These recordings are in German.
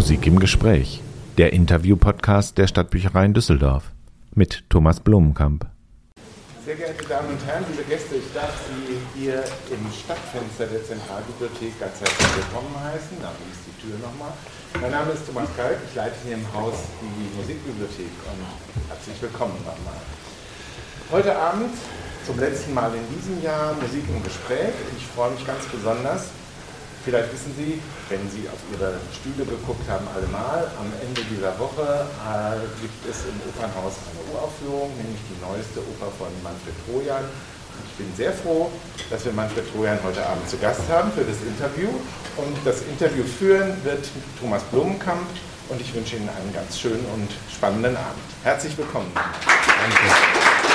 Musik im Gespräch, der Interview-Podcast der Stadtbücherei in Düsseldorf mit Thomas Blumenkamp. Sehr geehrte Damen und Herren, liebe Gäste, ich darf Sie hier im Stadtfenster der Zentralbibliothek ganz herzlich willkommen heißen. Da ist die Tür nochmal. Mein Name ist Thomas Kalk, ich leite hier im Haus die Musikbibliothek und herzlich willkommen nochmal. Heute Abend zum letzten Mal in diesem Jahr Musik im Gespräch. Ich freue mich ganz besonders, Vielleicht wissen Sie, wenn Sie auf Ihre Stühle geguckt haben, allemal, am Ende dieser Woche äh, gibt es im Opernhaus eine Uraufführung, nämlich die neueste Oper von Manfred Trojan. Ich bin sehr froh, dass wir Manfred Trojan heute Abend zu Gast haben für das Interview. Und das Interview führen wird Thomas Blumenkamp und ich wünsche Ihnen einen ganz schönen und spannenden Abend. Herzlich willkommen. Danke.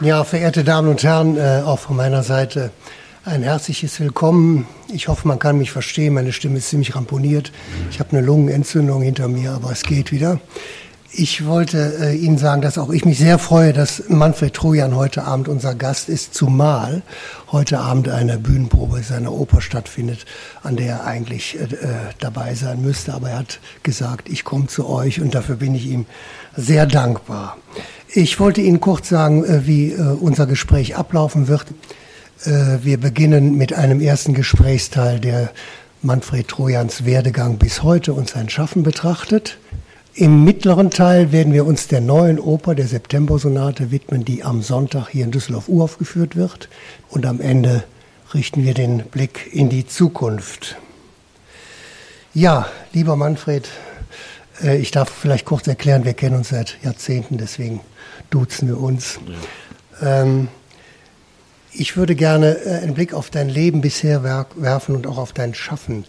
Ja, verehrte Damen und Herren, äh, auch von meiner Seite ein herzliches Willkommen. Ich hoffe, man kann mich verstehen. Meine Stimme ist ziemlich ramponiert. Ich habe eine Lungenentzündung hinter mir, aber es geht wieder. Ich wollte äh, Ihnen sagen, dass auch ich mich sehr freue, dass Manfred Trojan heute Abend unser Gast ist, zumal heute Abend eine Bühnenprobe seiner Oper stattfindet, an der er eigentlich äh, dabei sein müsste. Aber er hat gesagt, ich komme zu euch und dafür bin ich ihm sehr dankbar. Ich wollte Ihnen kurz sagen, äh, wie äh, unser Gespräch ablaufen wird. Äh, wir beginnen mit einem ersten Gesprächsteil, der Manfred Trojans Werdegang bis heute und sein Schaffen betrachtet. Im mittleren Teil werden wir uns der neuen Oper, der September-Sonate, widmen, die am Sonntag hier in Düsseldorf uraufgeführt wird. Und am Ende richten wir den Blick in die Zukunft. Ja, lieber Manfred, ich darf vielleicht kurz erklären, wir kennen uns seit Jahrzehnten, deswegen duzen wir uns. Ja. Ähm, ich würde gerne äh, einen Blick auf dein Leben bisher werfen und auch auf dein Schaffen.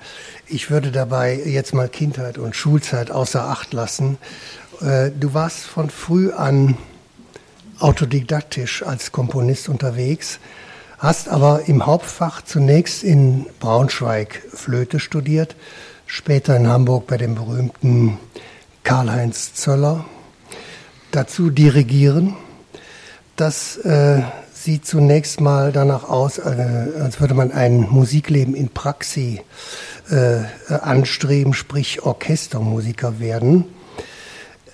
Ich würde dabei jetzt mal Kindheit und Schulzeit außer Acht lassen. Äh, du warst von früh an autodidaktisch als Komponist unterwegs, hast aber im Hauptfach zunächst in Braunschweig Flöte studiert, später in Hamburg bei dem berühmten Karl-Heinz Zöller dazu dirigieren. Das äh, sieht zunächst mal danach aus, äh, als würde man ein Musikleben in Praxis äh, anstreben, sprich Orchestermusiker werden.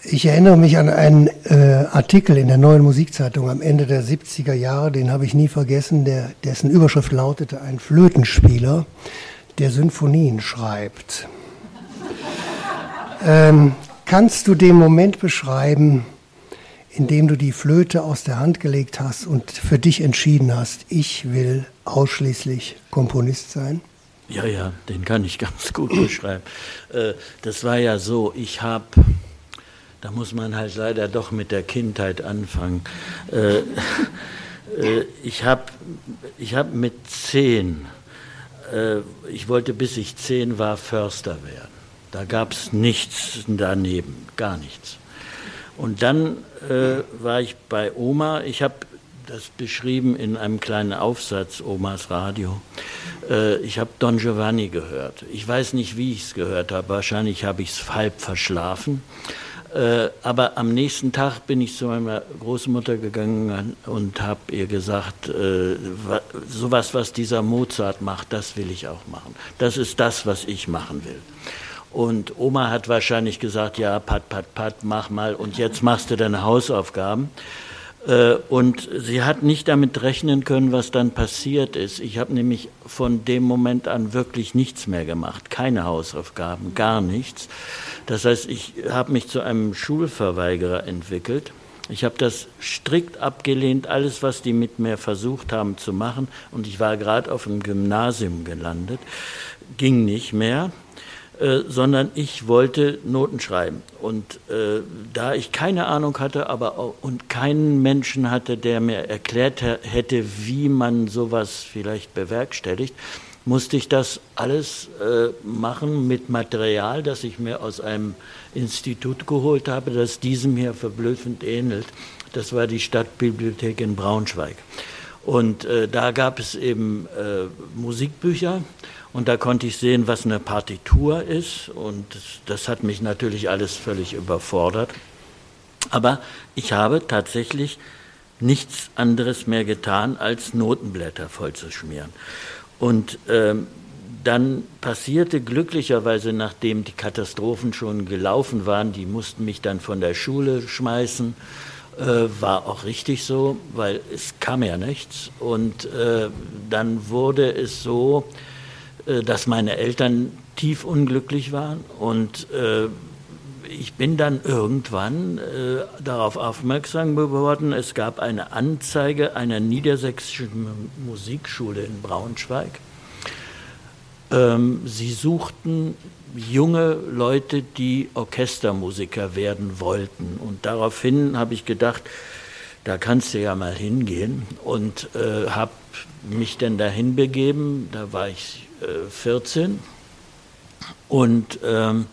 Ich erinnere mich an einen äh, Artikel in der neuen Musikzeitung am Ende der 70er Jahre, den habe ich nie vergessen, der, dessen Überschrift lautete Ein Flötenspieler, der Sinfonien schreibt. ähm, kannst du den Moment beschreiben, indem du die Flöte aus der Hand gelegt hast und für dich entschieden hast, ich will ausschließlich Komponist sein? Ja, ja, den kann ich ganz gut beschreiben. Äh, das war ja so, ich habe, da muss man halt leider doch mit der Kindheit anfangen. Äh, äh, ich habe ich hab mit zehn, ich wollte bis ich zehn war Förster werden. Da gab es nichts daneben, gar nichts. Und dann äh, war ich bei Oma. Ich habe das beschrieben in einem kleinen Aufsatz, Omas Radio. Äh, ich habe Don Giovanni gehört. Ich weiß nicht, wie ich es gehört habe. Wahrscheinlich habe ich es halb verschlafen. Äh, aber am nächsten Tag bin ich zu meiner Großmutter gegangen und habe ihr gesagt, äh, sowas, was dieser Mozart macht, das will ich auch machen. Das ist das, was ich machen will. Und Oma hat wahrscheinlich gesagt, ja, pat, pat, pat, mach mal und jetzt machst du deine Hausaufgaben. Äh, und sie hat nicht damit rechnen können, was dann passiert ist. Ich habe nämlich von dem Moment an wirklich nichts mehr gemacht, keine Hausaufgaben, gar nichts. Das heißt, ich habe mich zu einem Schulverweigerer entwickelt. Ich habe das strikt abgelehnt, alles, was die mit mir versucht haben zu machen. Und ich war gerade auf dem Gymnasium gelandet, ging nicht mehr. Äh, sondern ich wollte Noten schreiben. Und äh, da ich keine Ahnung hatte, aber auch, und keinen Menschen hatte, der mir erklärt hätte, wie man sowas vielleicht bewerkstelligt, musste ich das alles äh, machen mit Material, das ich mir aus einem Institut geholt habe, das diesem hier verblüffend ähnelt. Das war die Stadtbibliothek in Braunschweig. Und äh, da gab es eben äh, Musikbücher und da konnte ich sehen, was eine Partitur ist. Und das, das hat mich natürlich alles völlig überfordert. Aber ich habe tatsächlich nichts anderes mehr getan, als Notenblätter vollzuschmieren. Und ähm, dann passierte glücklicherweise, nachdem die Katastrophen schon gelaufen waren, die mussten mich dann von der Schule schmeißen, äh, war auch richtig so, weil es kam ja nichts. Und äh, dann wurde es so, dass meine Eltern tief unglücklich waren und äh, ich bin dann irgendwann äh, darauf aufmerksam geworden, es gab eine Anzeige einer niedersächsischen Musikschule in Braunschweig. Ähm, sie suchten junge Leute, die Orchestermusiker werden wollten. Und daraufhin habe ich gedacht, da kannst du ja mal hingehen und äh, habe mich dann dahin begeben. Da war ich äh, 14 und ähm,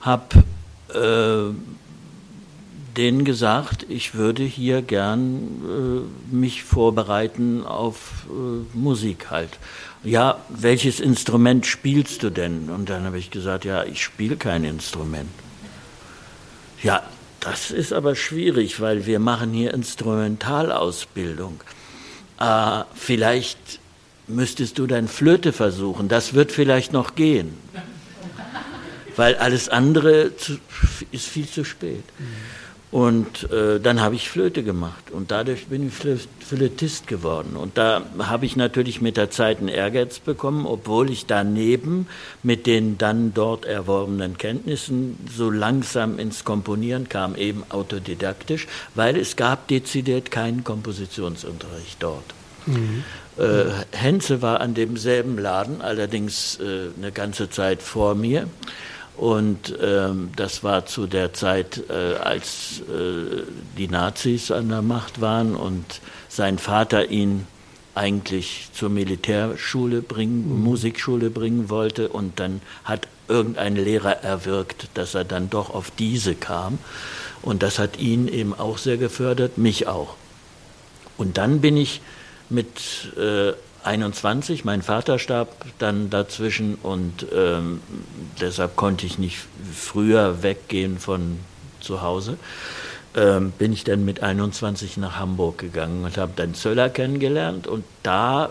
habe äh, denen gesagt, ich würde hier gern äh, mich vorbereiten auf äh, Musik halt. Ja, welches Instrument spielst du denn? Und dann habe ich gesagt, ja, ich spiele kein Instrument. Ja, das ist aber schwierig, weil wir machen hier Instrumentalausbildung. Äh, vielleicht müsstest du dein Flöte versuchen, das wird vielleicht noch gehen weil alles andere zu, ist viel zu spät. Und äh, dann habe ich Flöte gemacht und dadurch bin ich Flötist geworden. Und da habe ich natürlich mit der Zeit einen Ehrgeiz bekommen, obwohl ich daneben mit den dann dort erworbenen Kenntnissen so langsam ins Komponieren kam, eben autodidaktisch, weil es gab dezidiert keinen Kompositionsunterricht dort. Mhm. Äh, Henze war an demselben Laden, allerdings äh, eine ganze Zeit vor mir. Und ähm, das war zu der Zeit, äh, als äh, die Nazis an der Macht waren und sein Vater ihn eigentlich zur Militärschule bringen, mhm. Musikschule bringen wollte. Und dann hat irgendein Lehrer erwirkt, dass er dann doch auf diese kam. Und das hat ihn eben auch sehr gefördert, mich auch. Und dann bin ich mit äh, 21. Mein Vater starb dann dazwischen und ähm, deshalb konnte ich nicht früher weggehen von zu Hause. Ähm, bin ich dann mit 21 nach Hamburg gegangen und habe dann Zöller kennengelernt und da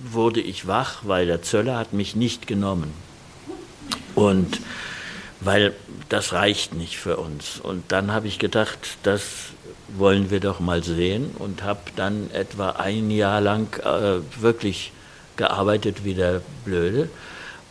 wurde ich wach, weil der Zöller hat mich nicht genommen. Und weil das reicht nicht für uns. Und dann habe ich gedacht, das wollen wir doch mal sehen. Und habe dann etwa ein Jahr lang äh, wirklich gearbeitet wie der Blöde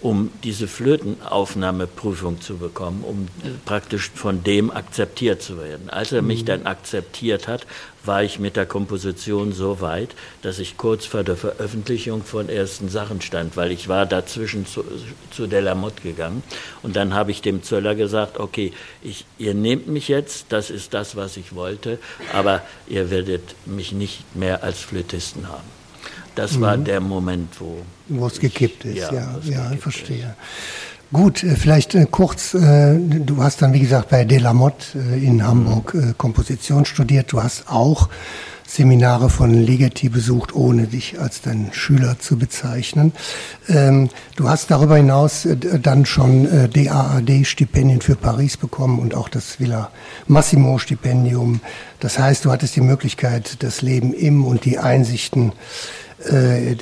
um diese Flötenaufnahmeprüfung zu bekommen, um praktisch von dem akzeptiert zu werden. Als er mich mhm. dann akzeptiert hat, war ich mit der Komposition so weit, dass ich kurz vor der Veröffentlichung von ersten Sachen stand, weil ich war dazwischen zu, zu Delamotte gegangen und dann habe ich dem Zöller gesagt, okay, ich, ihr nehmt mich jetzt, das ist das, was ich wollte, aber ihr werdet mich nicht mehr als Flötisten haben. Das mhm. war der Moment, wo. Wo es gekippt ist, ja, ja, ja ich verstehe. Ist. Gut, äh, vielleicht äh, kurz, äh, du hast dann, wie gesagt, bei Delamotte in Hamburg mhm. Komposition studiert. Du hast auch Seminare von Ligeti besucht, ohne dich als dein Schüler zu bezeichnen. Ähm, du hast darüber hinaus dann schon DAAD-Stipendien für Paris bekommen und auch das Villa Massimo-Stipendium. Das heißt, du hattest die Möglichkeit, das Leben im und die Einsichten äh,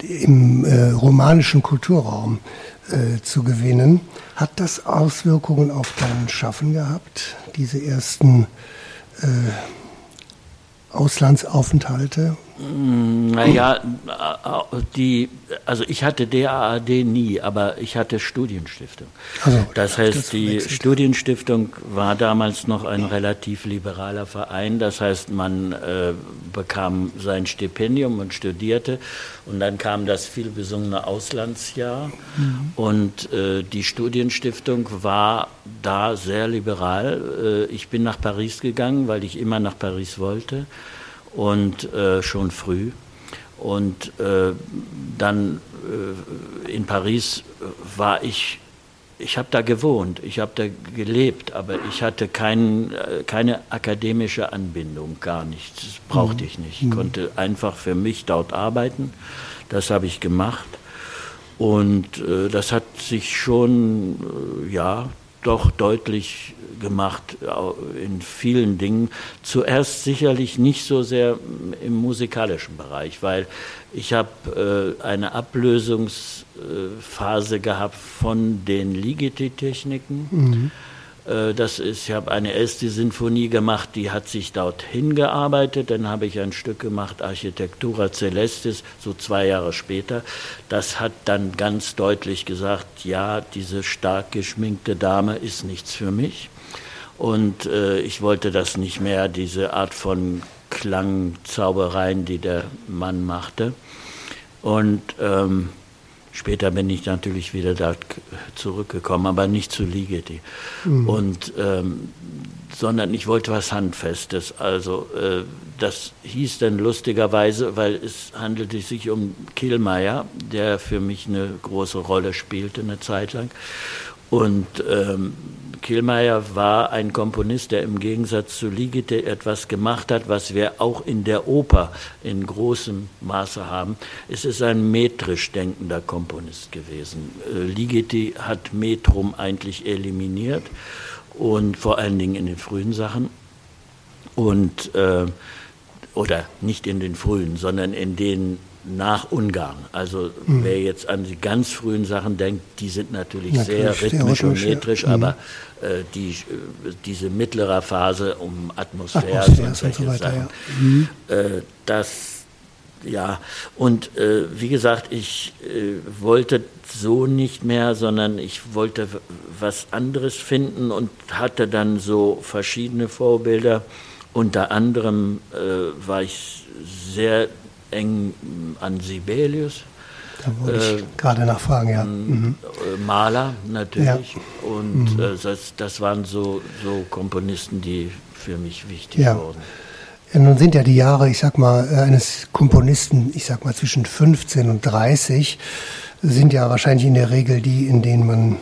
im äh, romanischen Kulturraum äh, zu gewinnen. Hat das Auswirkungen auf dein Schaffen gehabt, diese ersten äh, Auslandsaufenthalte naja, die, also ich hatte DAAD nie, aber ich hatte Studienstiftung. Also, das heißt, die Studienstiftung war damals noch ein relativ liberaler Verein. Das heißt, man äh, bekam sein Stipendium und studierte. Und dann kam das vielbesungene Auslandsjahr. Mhm. Und äh, die Studienstiftung war da sehr liberal. Äh, ich bin nach Paris gegangen, weil ich immer nach Paris wollte und äh, schon früh. Und äh, dann äh, in Paris war ich, ich habe da gewohnt, ich habe da gelebt, aber ich hatte kein, äh, keine akademische Anbindung, gar nichts. Das brauchte ich nicht. Ich mhm. konnte einfach für mich dort arbeiten. Das habe ich gemacht. Und äh, das hat sich schon, äh, ja, doch deutlich gemacht in vielen Dingen. Zuerst sicherlich nicht so sehr im musikalischen Bereich, weil ich habe äh, eine Ablösungsphase gehabt von den Ligeti-Techniken. Mhm. Äh, das ist, ich habe eine erste Sinfonie gemacht, die hat sich dorthin gearbeitet. Dann habe ich ein Stück gemacht, Architektura Celestis, so zwei Jahre später. Das hat dann ganz deutlich gesagt, ja, diese stark geschminkte Dame ist nichts für mich. Und äh, ich wollte das nicht mehr, diese Art von Klangzaubereien, die der Mann machte. Und ähm, Später bin ich natürlich wieder da zurückgekommen, aber nicht zu Ligeti. Mhm. Und, ähm, sondern ich wollte was Handfestes. Also äh, das hieß dann lustigerweise, weil es handelte sich um Kielmeier, der für mich eine große Rolle spielte eine Zeit lang. Und ähm, Kielmeier war ein Komponist, der im Gegensatz zu Ligeti etwas gemacht hat, was wir auch in der Oper in großem Maße haben. Es ist ein metrisch denkender Komponist gewesen. Äh, Ligeti hat Metrum eigentlich eliminiert und vor allen Dingen in den frühen Sachen. Und, äh, oder nicht in den frühen, sondern in den nach Ungarn. Also mhm. wer jetzt an die ganz frühen Sachen denkt, die sind natürlich, natürlich sehr rhythmisch und metrisch, ja. Mhm. aber äh, die, äh, diese mittlere Phase um Atmosphäre, Atmosphäre und solche so weiter, Sachen, ja. mhm. äh, das ja, und äh, wie gesagt, ich äh, wollte so nicht mehr, sondern ich wollte was anderes finden und hatte dann so verschiedene Vorbilder. Unter anderem äh, war ich sehr eng an Sibelius. Da wollte ich äh, gerade nachfragen, ja. Mhm. Äh, Maler natürlich. Ja. Und mhm. äh, das, das waren so, so Komponisten, die für mich wichtig ja. wurden. Ja, nun sind ja die Jahre, ich sag mal, äh, eines Komponisten, ich sag mal zwischen 15 und 30, sind ja wahrscheinlich in der Regel die, in denen man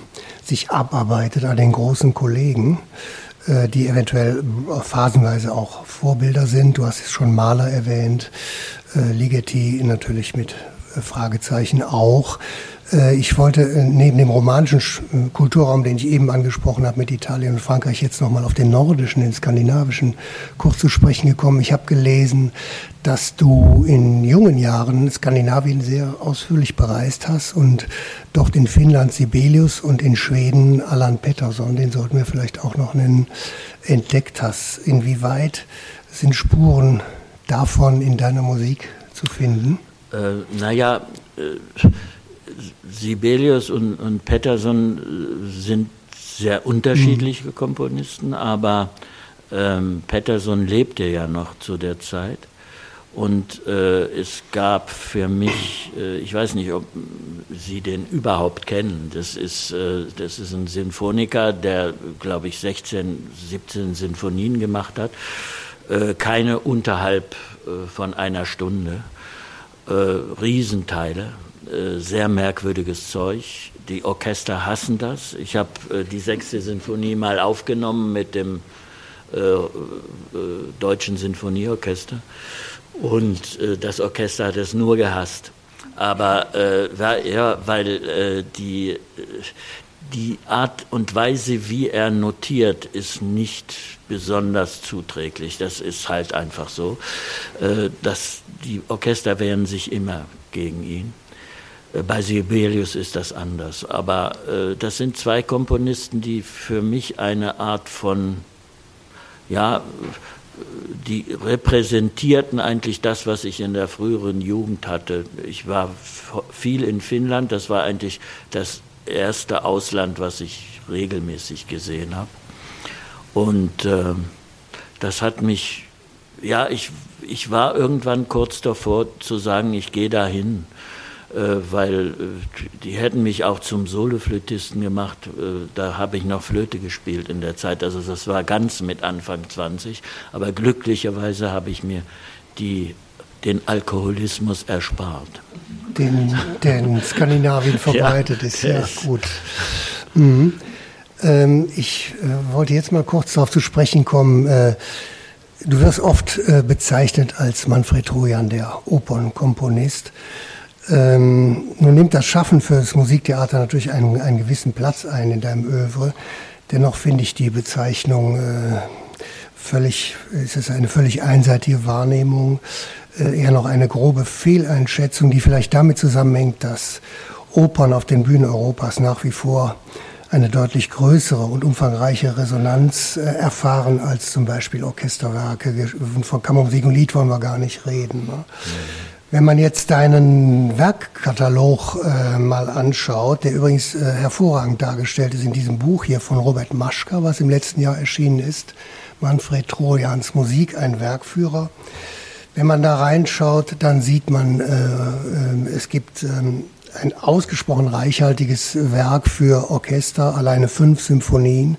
sich abarbeitet an den großen Kollegen. Äh, die eventuell phasenweise auch Vorbilder sind. Du hast es schon Maler erwähnt, äh, Ligeti natürlich mit äh, Fragezeichen auch. Äh, ich wollte äh, neben dem romanischen Kulturraum, den ich eben angesprochen habe mit Italien und Frankreich, jetzt nochmal auf den nordischen, den skandinavischen kurz zu sprechen gekommen. Ich habe gelesen, dass du in jungen Jahren Skandinavien sehr ausführlich bereist hast und dort in Finnland Sibelius und in Schweden Allan Pettersson, den sollten wir vielleicht auch noch nennen, entdeckt hast. Inwieweit sind Spuren davon in deiner Musik zu finden? Äh, naja, äh Sibelius und, und Pettersson äh, sind sehr unterschiedliche mhm. Komponisten, aber ähm, Pettersson lebte ja noch zu der Zeit. Und äh, es gab für mich, äh, ich weiß nicht, ob Sie den überhaupt kennen, das ist, äh, das ist ein Sinfoniker, der, glaube ich, 16, 17 Sinfonien gemacht hat, keine unterhalb äh, von einer Stunde, Riesenteile, äh, sehr merkwürdiges Zeug. Die Orchester hassen das. Ich habe äh, die sechste Sinfonie mal aufgenommen mit dem äh, äh Deutschen Sinfonieorchester und äh, das Orchester hat es nur gehasst. Aber ja, weil die, die Art und Weise, wie er notiert, ist nicht besonders zuträglich. Das ist halt einfach so. dass die Orchester wehren sich immer gegen ihn. Äh, bei Sibelius ist das anders. Aber äh, das sind zwei Komponisten, die für mich eine Art von, ja, die repräsentierten eigentlich das, was ich in der früheren Jugend hatte. Ich war viel in Finnland, das war eigentlich das erste Ausland, was ich regelmäßig gesehen habe. Und äh, das hat mich, ja, ich, ich war irgendwann kurz davor zu sagen, ich gehe dahin. Äh, weil äh, die hätten mich auch zum Soloflötisten gemacht. Äh, da habe ich noch Flöte gespielt in der Zeit. Also das war ganz mit Anfang 20. Aber glücklicherweise habe ich mir die, den Alkoholismus erspart. Den, der in Skandinavien verbreitet ja, ist, ja ist gut. Mhm. Ähm, ich äh, wollte jetzt mal kurz darauf zu sprechen kommen. Äh, du wirst oft äh, bezeichnet als Manfred Trojan, der Opernkomponist. Ähm, nun nimmt das Schaffen für das Musiktheater natürlich einen, einen gewissen Platz ein in deinem Övre. Dennoch finde ich die Bezeichnung äh, völlig, es ist eine völlig einseitige Wahrnehmung, eher noch eine grobe Fehleinschätzung, die vielleicht damit zusammenhängt, dass Opern auf den Bühnen Europas nach wie vor eine deutlich größere und umfangreiche Resonanz äh, erfahren als zum Beispiel Orchesterwerke. Von Kammermusik und Lied wollen wir gar nicht reden. Ne? Wenn man jetzt deinen Werkkatalog äh, mal anschaut, der übrigens äh, hervorragend dargestellt ist in diesem Buch hier von Robert Maschka, was im letzten Jahr erschienen ist, Manfred Trojans Musik, ein Werkführer. Wenn man da reinschaut, dann sieht man, äh, äh, es gibt ähm, ein ausgesprochen reichhaltiges Werk für Orchester, alleine fünf Symphonien.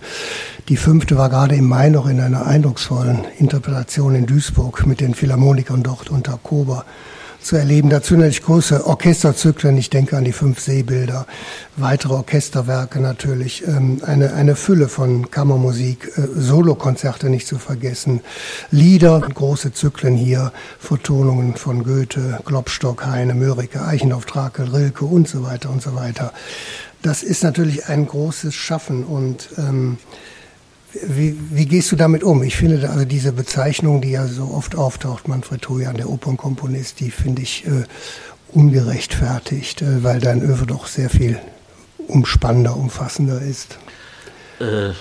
Die fünfte war gerade im Mai noch in einer eindrucksvollen Interpretation in Duisburg mit den Philharmonikern dort unter Kober zu erleben. Dazu natürlich große Orchesterzyklen. Ich denke an die fünf Seebilder, weitere Orchesterwerke natürlich, ähm, eine, eine Fülle von Kammermusik, äh, Solokonzerte nicht zu vergessen, Lieder, große Zyklen hier, Vertonungen von Goethe, Klopstock, Heine, Mörike, Eichendorff, Trakel, Rilke und so weiter und so weiter. Das ist natürlich ein großes Schaffen und ähm, wie, wie, gehst du damit um? Ich finde also diese Bezeichnung, die ja so oft auftaucht, Manfred Trojan, der Opernkomponist, die finde ich äh, ungerechtfertigt, äh, weil dein Öwe doch sehr viel umspannender, umfassender ist. Äh,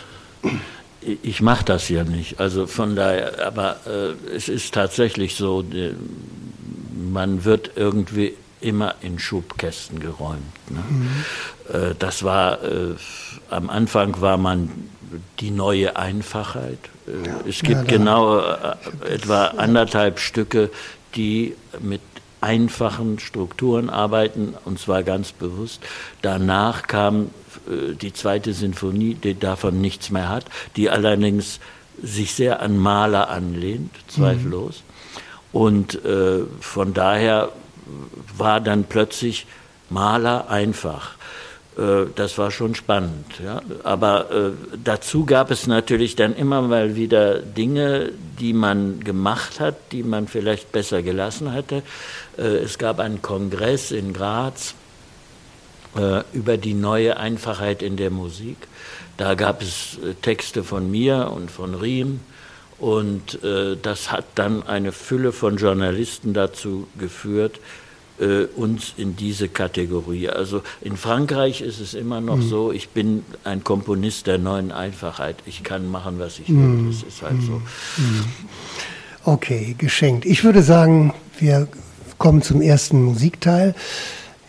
ich mache das ja nicht. Also von daher, aber äh, es ist tatsächlich so, man wird irgendwie immer in Schubkästen geräumt. Ne? Mhm. Äh, das war äh, am Anfang war man die neue Einfachheit. Äh, ja. Es gibt ja, genau äh, etwa anderthalb Stücke, die mit einfachen Strukturen arbeiten, und zwar ganz bewusst. Danach kam äh, die zweite Sinfonie, die davon nichts mehr hat, die allerdings sich sehr an Maler anlehnt, zweifellos. Mhm. Und äh, von daher war dann plötzlich Maler einfach. Äh, das war schon spannend. Ja. Aber äh, dazu gab es natürlich dann immer mal wieder Dinge, die man gemacht hat, die man vielleicht besser gelassen hatte. Äh, es gab einen Kongress in Graz äh, über die neue Einfachheit in der Musik. Da gab es äh, Texte von mir und von Riem. Und äh, das hat dann eine Fülle von Journalisten dazu geführt, äh, uns in diese Kategorie. Also in Frankreich ist es immer noch mhm. so, ich bin ein Komponist der neuen Einfachheit. Ich kann machen, was ich will. Mhm. Das ist halt so. Mhm. Okay, geschenkt. Ich würde sagen, wir kommen zum ersten Musikteil.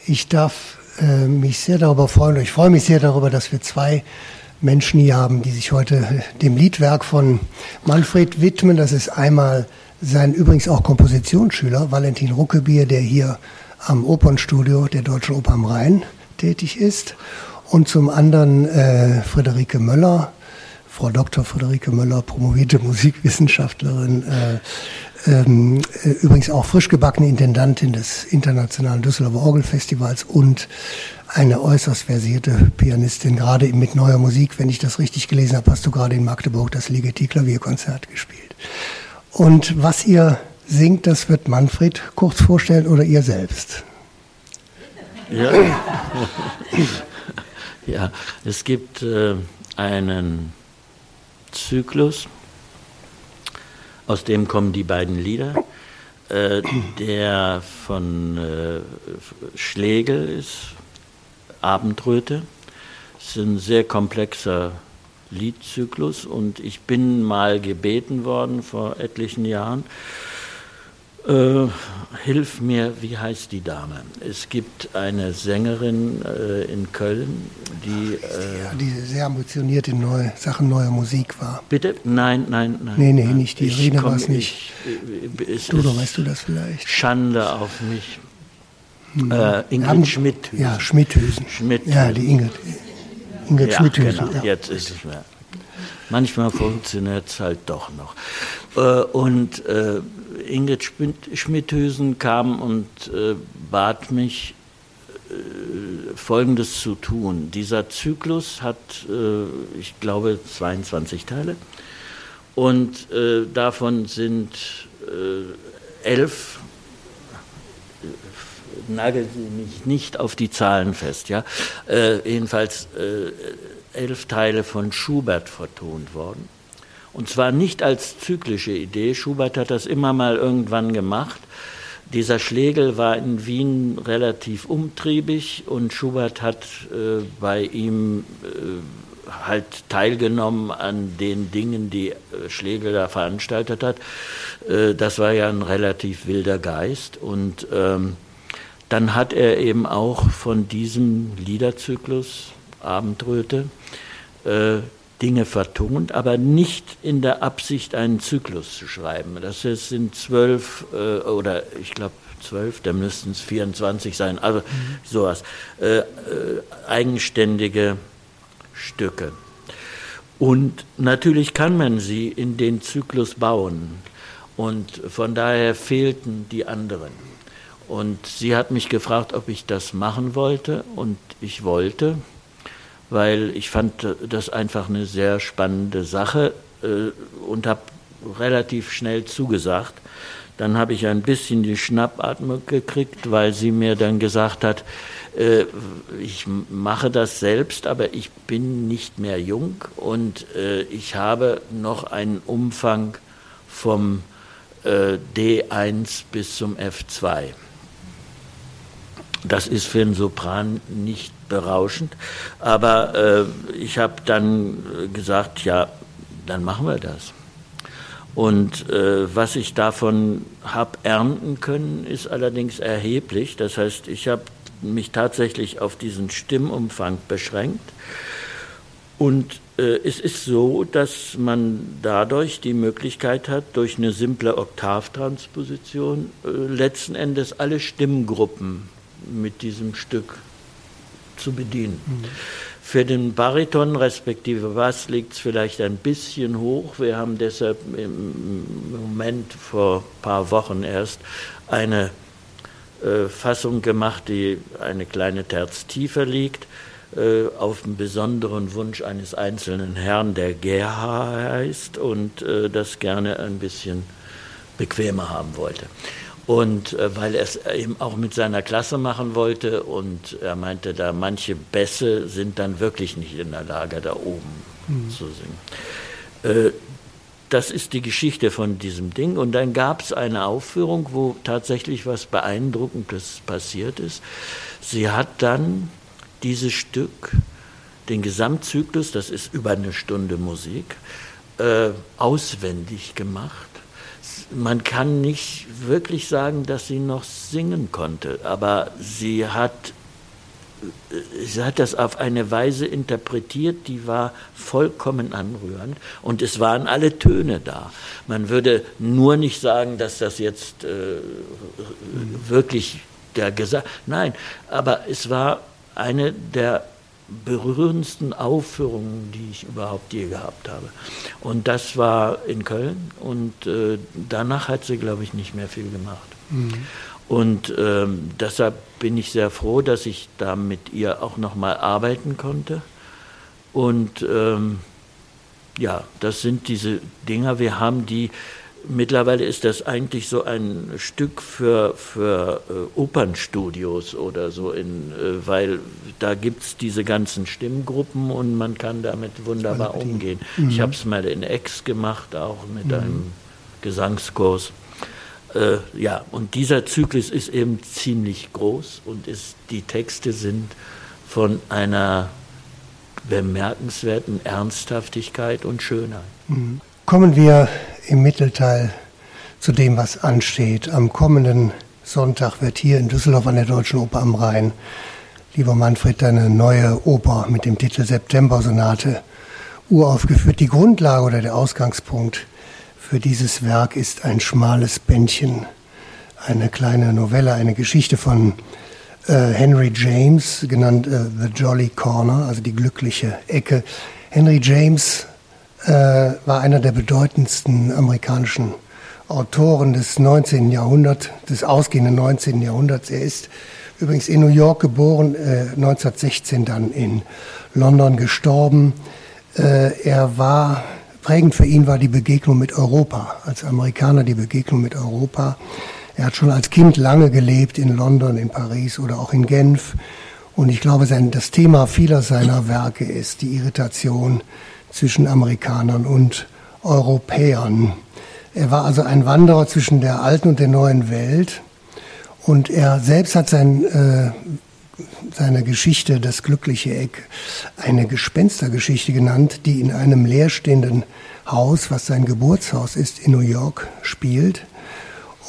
Ich darf äh, mich sehr darüber freuen, ich freue mich sehr darüber, dass wir zwei Menschen hier haben, die sich heute dem Liedwerk von Manfred widmen. Das ist einmal sein übrigens auch Kompositionsschüler, Valentin Ruckebier, der hier am Opernstudio der Deutschen Oper am Rhein tätig ist. Und zum anderen äh, Friederike Möller, Frau Dr. Friederike Möller, promovierte Musikwissenschaftlerin, äh, ähm, äh, übrigens auch frisch gebackene Intendantin des Internationalen Düsseldorfer Orgelfestivals und eine äußerst versierte Pianistin, gerade mit neuer Musik. Wenn ich das richtig gelesen habe, hast du gerade in Magdeburg das Ligeti-Klavierkonzert gespielt. Und was ihr singt, das wird Manfred kurz vorstellen oder ihr selbst. Ja, ja es gibt äh, einen Zyklus, aus dem kommen die beiden Lieder, äh, der von äh, Schlegel ist, Abendröte. Es ist ein sehr komplexer Liedzyklus und ich bin mal gebeten worden vor etlichen Jahren, äh, hilf mir, wie heißt die Dame? Es gibt eine Sängerin äh, in Köln, die. Äh, die sehr ambitioniert in neue, Sachen neuer Musik war. Bitte? Nein, nein, nein. Nee, nee, nein. nicht die. Irene war es nicht. Ich, du, doch weißt du das vielleicht? Schande auf mich. Hm. Äh, Ingrid Haben, Schmidthüsen. Ja, Schmidthüsen. Schmidthüsen. Ja, die Ingrid. Ingrid ja, Schmidthüsen. Genau, ja. jetzt ist es mehr. Manchmal funktioniert es halt doch noch. Äh, und äh, Ingrid Schmidthüsen kam und äh, bat mich, äh, Folgendes zu tun. Dieser Zyklus hat, äh, ich glaube, 22 Teile und äh, davon sind äh, elf nageln Sie mich nicht auf die Zahlen fest, ja. Äh, jedenfalls elf Teile von Schubert vertont worden. Und zwar nicht als zyklische Idee. Schubert hat das immer mal irgendwann gemacht. Dieser Schlegel war in Wien relativ umtriebig und Schubert hat äh, bei ihm äh, halt teilgenommen an den Dingen, die äh, Schlegel da veranstaltet hat. Äh, das war ja ein relativ wilder Geist und ähm, dann hat er eben auch von diesem Liederzyklus Abendröte äh, Dinge vertont, aber nicht in der Absicht, einen Zyklus zu schreiben. Das sind zwölf äh, oder ich glaube zwölf, da müssten es 24 sein, also mhm. sowas. Äh, äh, eigenständige Stücke. Und natürlich kann man sie in den Zyklus bauen. Und von daher fehlten die anderen. Und sie hat mich gefragt, ob ich das machen wollte. Und ich wollte weil ich fand das einfach eine sehr spannende Sache äh, und habe relativ schnell zugesagt. Dann habe ich ein bisschen die Schnappatmung gekriegt, weil sie mir dann gesagt hat, äh, ich mache das selbst, aber ich bin nicht mehr jung und äh, ich habe noch einen Umfang vom äh, D1 bis zum F2. Das ist für einen Sopran nicht berauschend. Aber äh, ich habe dann gesagt, ja, dann machen wir das. Und äh, was ich davon habe ernten können, ist allerdings erheblich. Das heißt, ich habe mich tatsächlich auf diesen Stimmumfang beschränkt. Und äh, es ist so, dass man dadurch die Möglichkeit hat, durch eine simple Oktavtransposition äh, letzten Endes alle Stimmgruppen mit diesem Stück zu bedienen. Mhm. Für den Bariton respektive Bass liegt es vielleicht ein bisschen hoch. Wir haben deshalb im Moment vor ein paar Wochen erst eine äh, Fassung gemacht, die eine kleine Terz tiefer liegt, äh, auf einen besonderen Wunsch eines einzelnen Herrn, der Gerhard heißt und äh, das gerne ein bisschen bequemer haben wollte. Und äh, weil er es eben auch mit seiner Klasse machen wollte und er meinte, da manche Bässe sind dann wirklich nicht in der Lage, da oben mhm. zu singen. Äh, das ist die Geschichte von diesem Ding. Und dann gab es eine Aufführung, wo tatsächlich was Beeindruckendes passiert ist. Sie hat dann dieses Stück, den Gesamtzyklus, das ist über eine Stunde Musik, äh, auswendig gemacht man kann nicht wirklich sagen, dass sie noch singen konnte, aber sie hat, sie hat das auf eine Weise interpretiert, die war vollkommen anrührend und es waren alle Töne da. Man würde nur nicht sagen, dass das jetzt äh, wirklich der Gesang, nein, aber es war eine der berührendsten Aufführungen, die ich überhaupt je gehabt habe. Und das war in Köln und äh, danach hat sie, glaube ich, nicht mehr viel gemacht. Mhm. Und ähm, deshalb bin ich sehr froh, dass ich da mit ihr auch nochmal arbeiten konnte. Und ähm, ja, das sind diese Dinger, wir haben die Mittlerweile ist das eigentlich so ein Stück für, für äh, Opernstudios oder so, in, äh, weil da gibt es diese ganzen Stimmgruppen und man kann damit wunderbar umgehen. Mhm. Ich habe es mal in Ex gemacht, auch mit mhm. einem Gesangskurs. Äh, ja, und dieser Zyklus ist eben ziemlich groß und ist, die Texte sind von einer bemerkenswerten Ernsthaftigkeit und Schönheit. Mhm. Kommen wir im Mittelteil zu dem, was ansteht. Am kommenden Sonntag wird hier in Düsseldorf an der Deutschen Oper am Rhein, lieber Manfred, eine neue Oper mit dem Titel September-Sonate uraufgeführt. Die Grundlage oder der Ausgangspunkt für dieses Werk ist ein schmales Bändchen, eine kleine Novelle, eine Geschichte von äh, Henry James, genannt äh, The Jolly Corner, also die glückliche Ecke. Henry James äh, war einer der bedeutendsten amerikanischen Autoren des 19. Jahrhunderts, des ausgehenden 19. Jahrhunderts. Er ist übrigens in New York geboren, äh, 1916 dann in London gestorben. Äh, er war, prägend für ihn war die Begegnung mit Europa, als Amerikaner die Begegnung mit Europa. Er hat schon als Kind lange gelebt in London, in Paris oder auch in Genf Und ich glaube, sein, das Thema vieler seiner Werke ist die Irritation zwischen Amerikanern und Europäern. Er war also ein Wanderer zwischen der alten und der neuen Welt. Und er selbst hat sein, äh, seine Geschichte, das glückliche Eck, eine Gespenstergeschichte genannt, die in einem leerstehenden Haus, was sein Geburtshaus ist, in New York spielt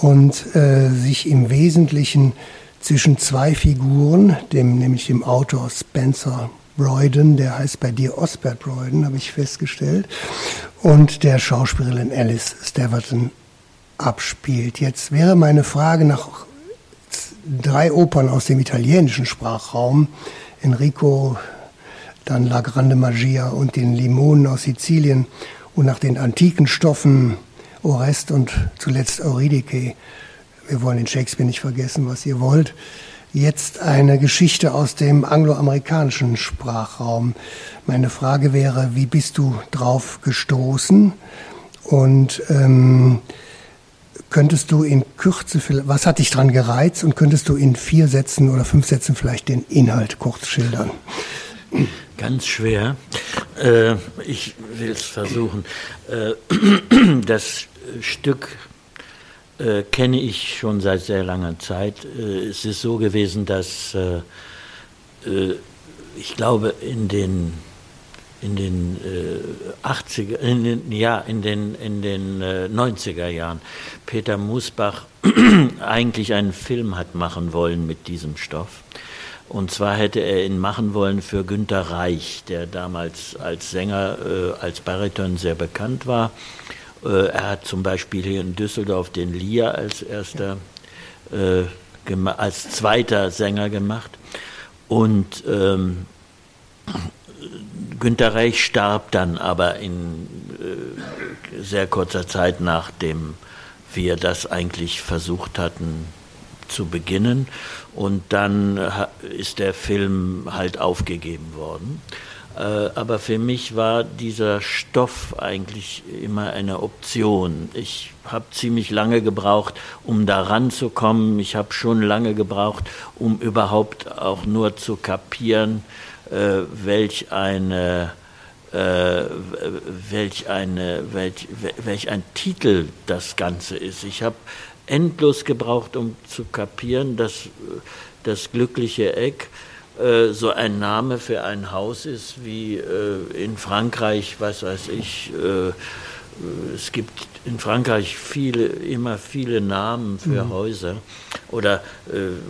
und äh, sich im Wesentlichen zwischen zwei Figuren, dem, nämlich dem Autor Spencer Broyden, der heißt bei dir Osbert Broyden, habe ich festgestellt, und der Schauspielerin Alice Staverton abspielt. Jetzt wäre meine Frage nach drei Opern aus dem italienischen Sprachraum, Enrico, dann La Grande Magia und den Limonen aus Sizilien und nach den antiken Stoffen Orest und zuletzt Eurydike. Wir wollen den Shakespeare nicht vergessen, was ihr wollt. Jetzt eine Geschichte aus dem angloamerikanischen Sprachraum. Meine Frage wäre, wie bist du drauf gestoßen? Und ähm, könntest du in Kürze, was hat dich dran gereizt und könntest du in vier Sätzen oder fünf Sätzen vielleicht den Inhalt kurz schildern? Ganz schwer. Äh, ich will es versuchen. Äh, das Stück äh, kenne ich schon seit sehr langer Zeit. Äh, es ist so gewesen, dass äh, äh ich glaube in den in den äh, 80er, in den, ja, in den, in den äh, 90er Jahren Peter Musbach eigentlich einen Film hat machen wollen mit diesem Stoff. Und zwar hätte er ihn machen wollen für Günter Reich, der damals als Sänger, äh, als Bariton sehr bekannt war. Äh, er hat zum Beispiel hier in Düsseldorf den Lia als erster, äh, als zweiter Sänger gemacht. Und ähm, Günter Reich starb dann aber in äh, sehr kurzer Zeit, nachdem wir das eigentlich versucht hatten zu beginnen. Und dann ist der Film halt aufgegeben worden. Äh, aber für mich war dieser Stoff eigentlich immer eine Option. Ich habe ziemlich lange gebraucht, um da ranzukommen. Ich habe schon lange gebraucht, um überhaupt auch nur zu kapieren, äh, welch eine äh, welch, eine, welch, welch ein Titel das Ganze ist. Ich habe endlos gebraucht, um zu kapieren, dass das glückliche Eck äh, so ein Name für ein Haus ist, wie äh, in Frankreich, was weiß ich, äh, es gibt in Frankreich viele, immer viele Namen für mhm. Häuser. Oder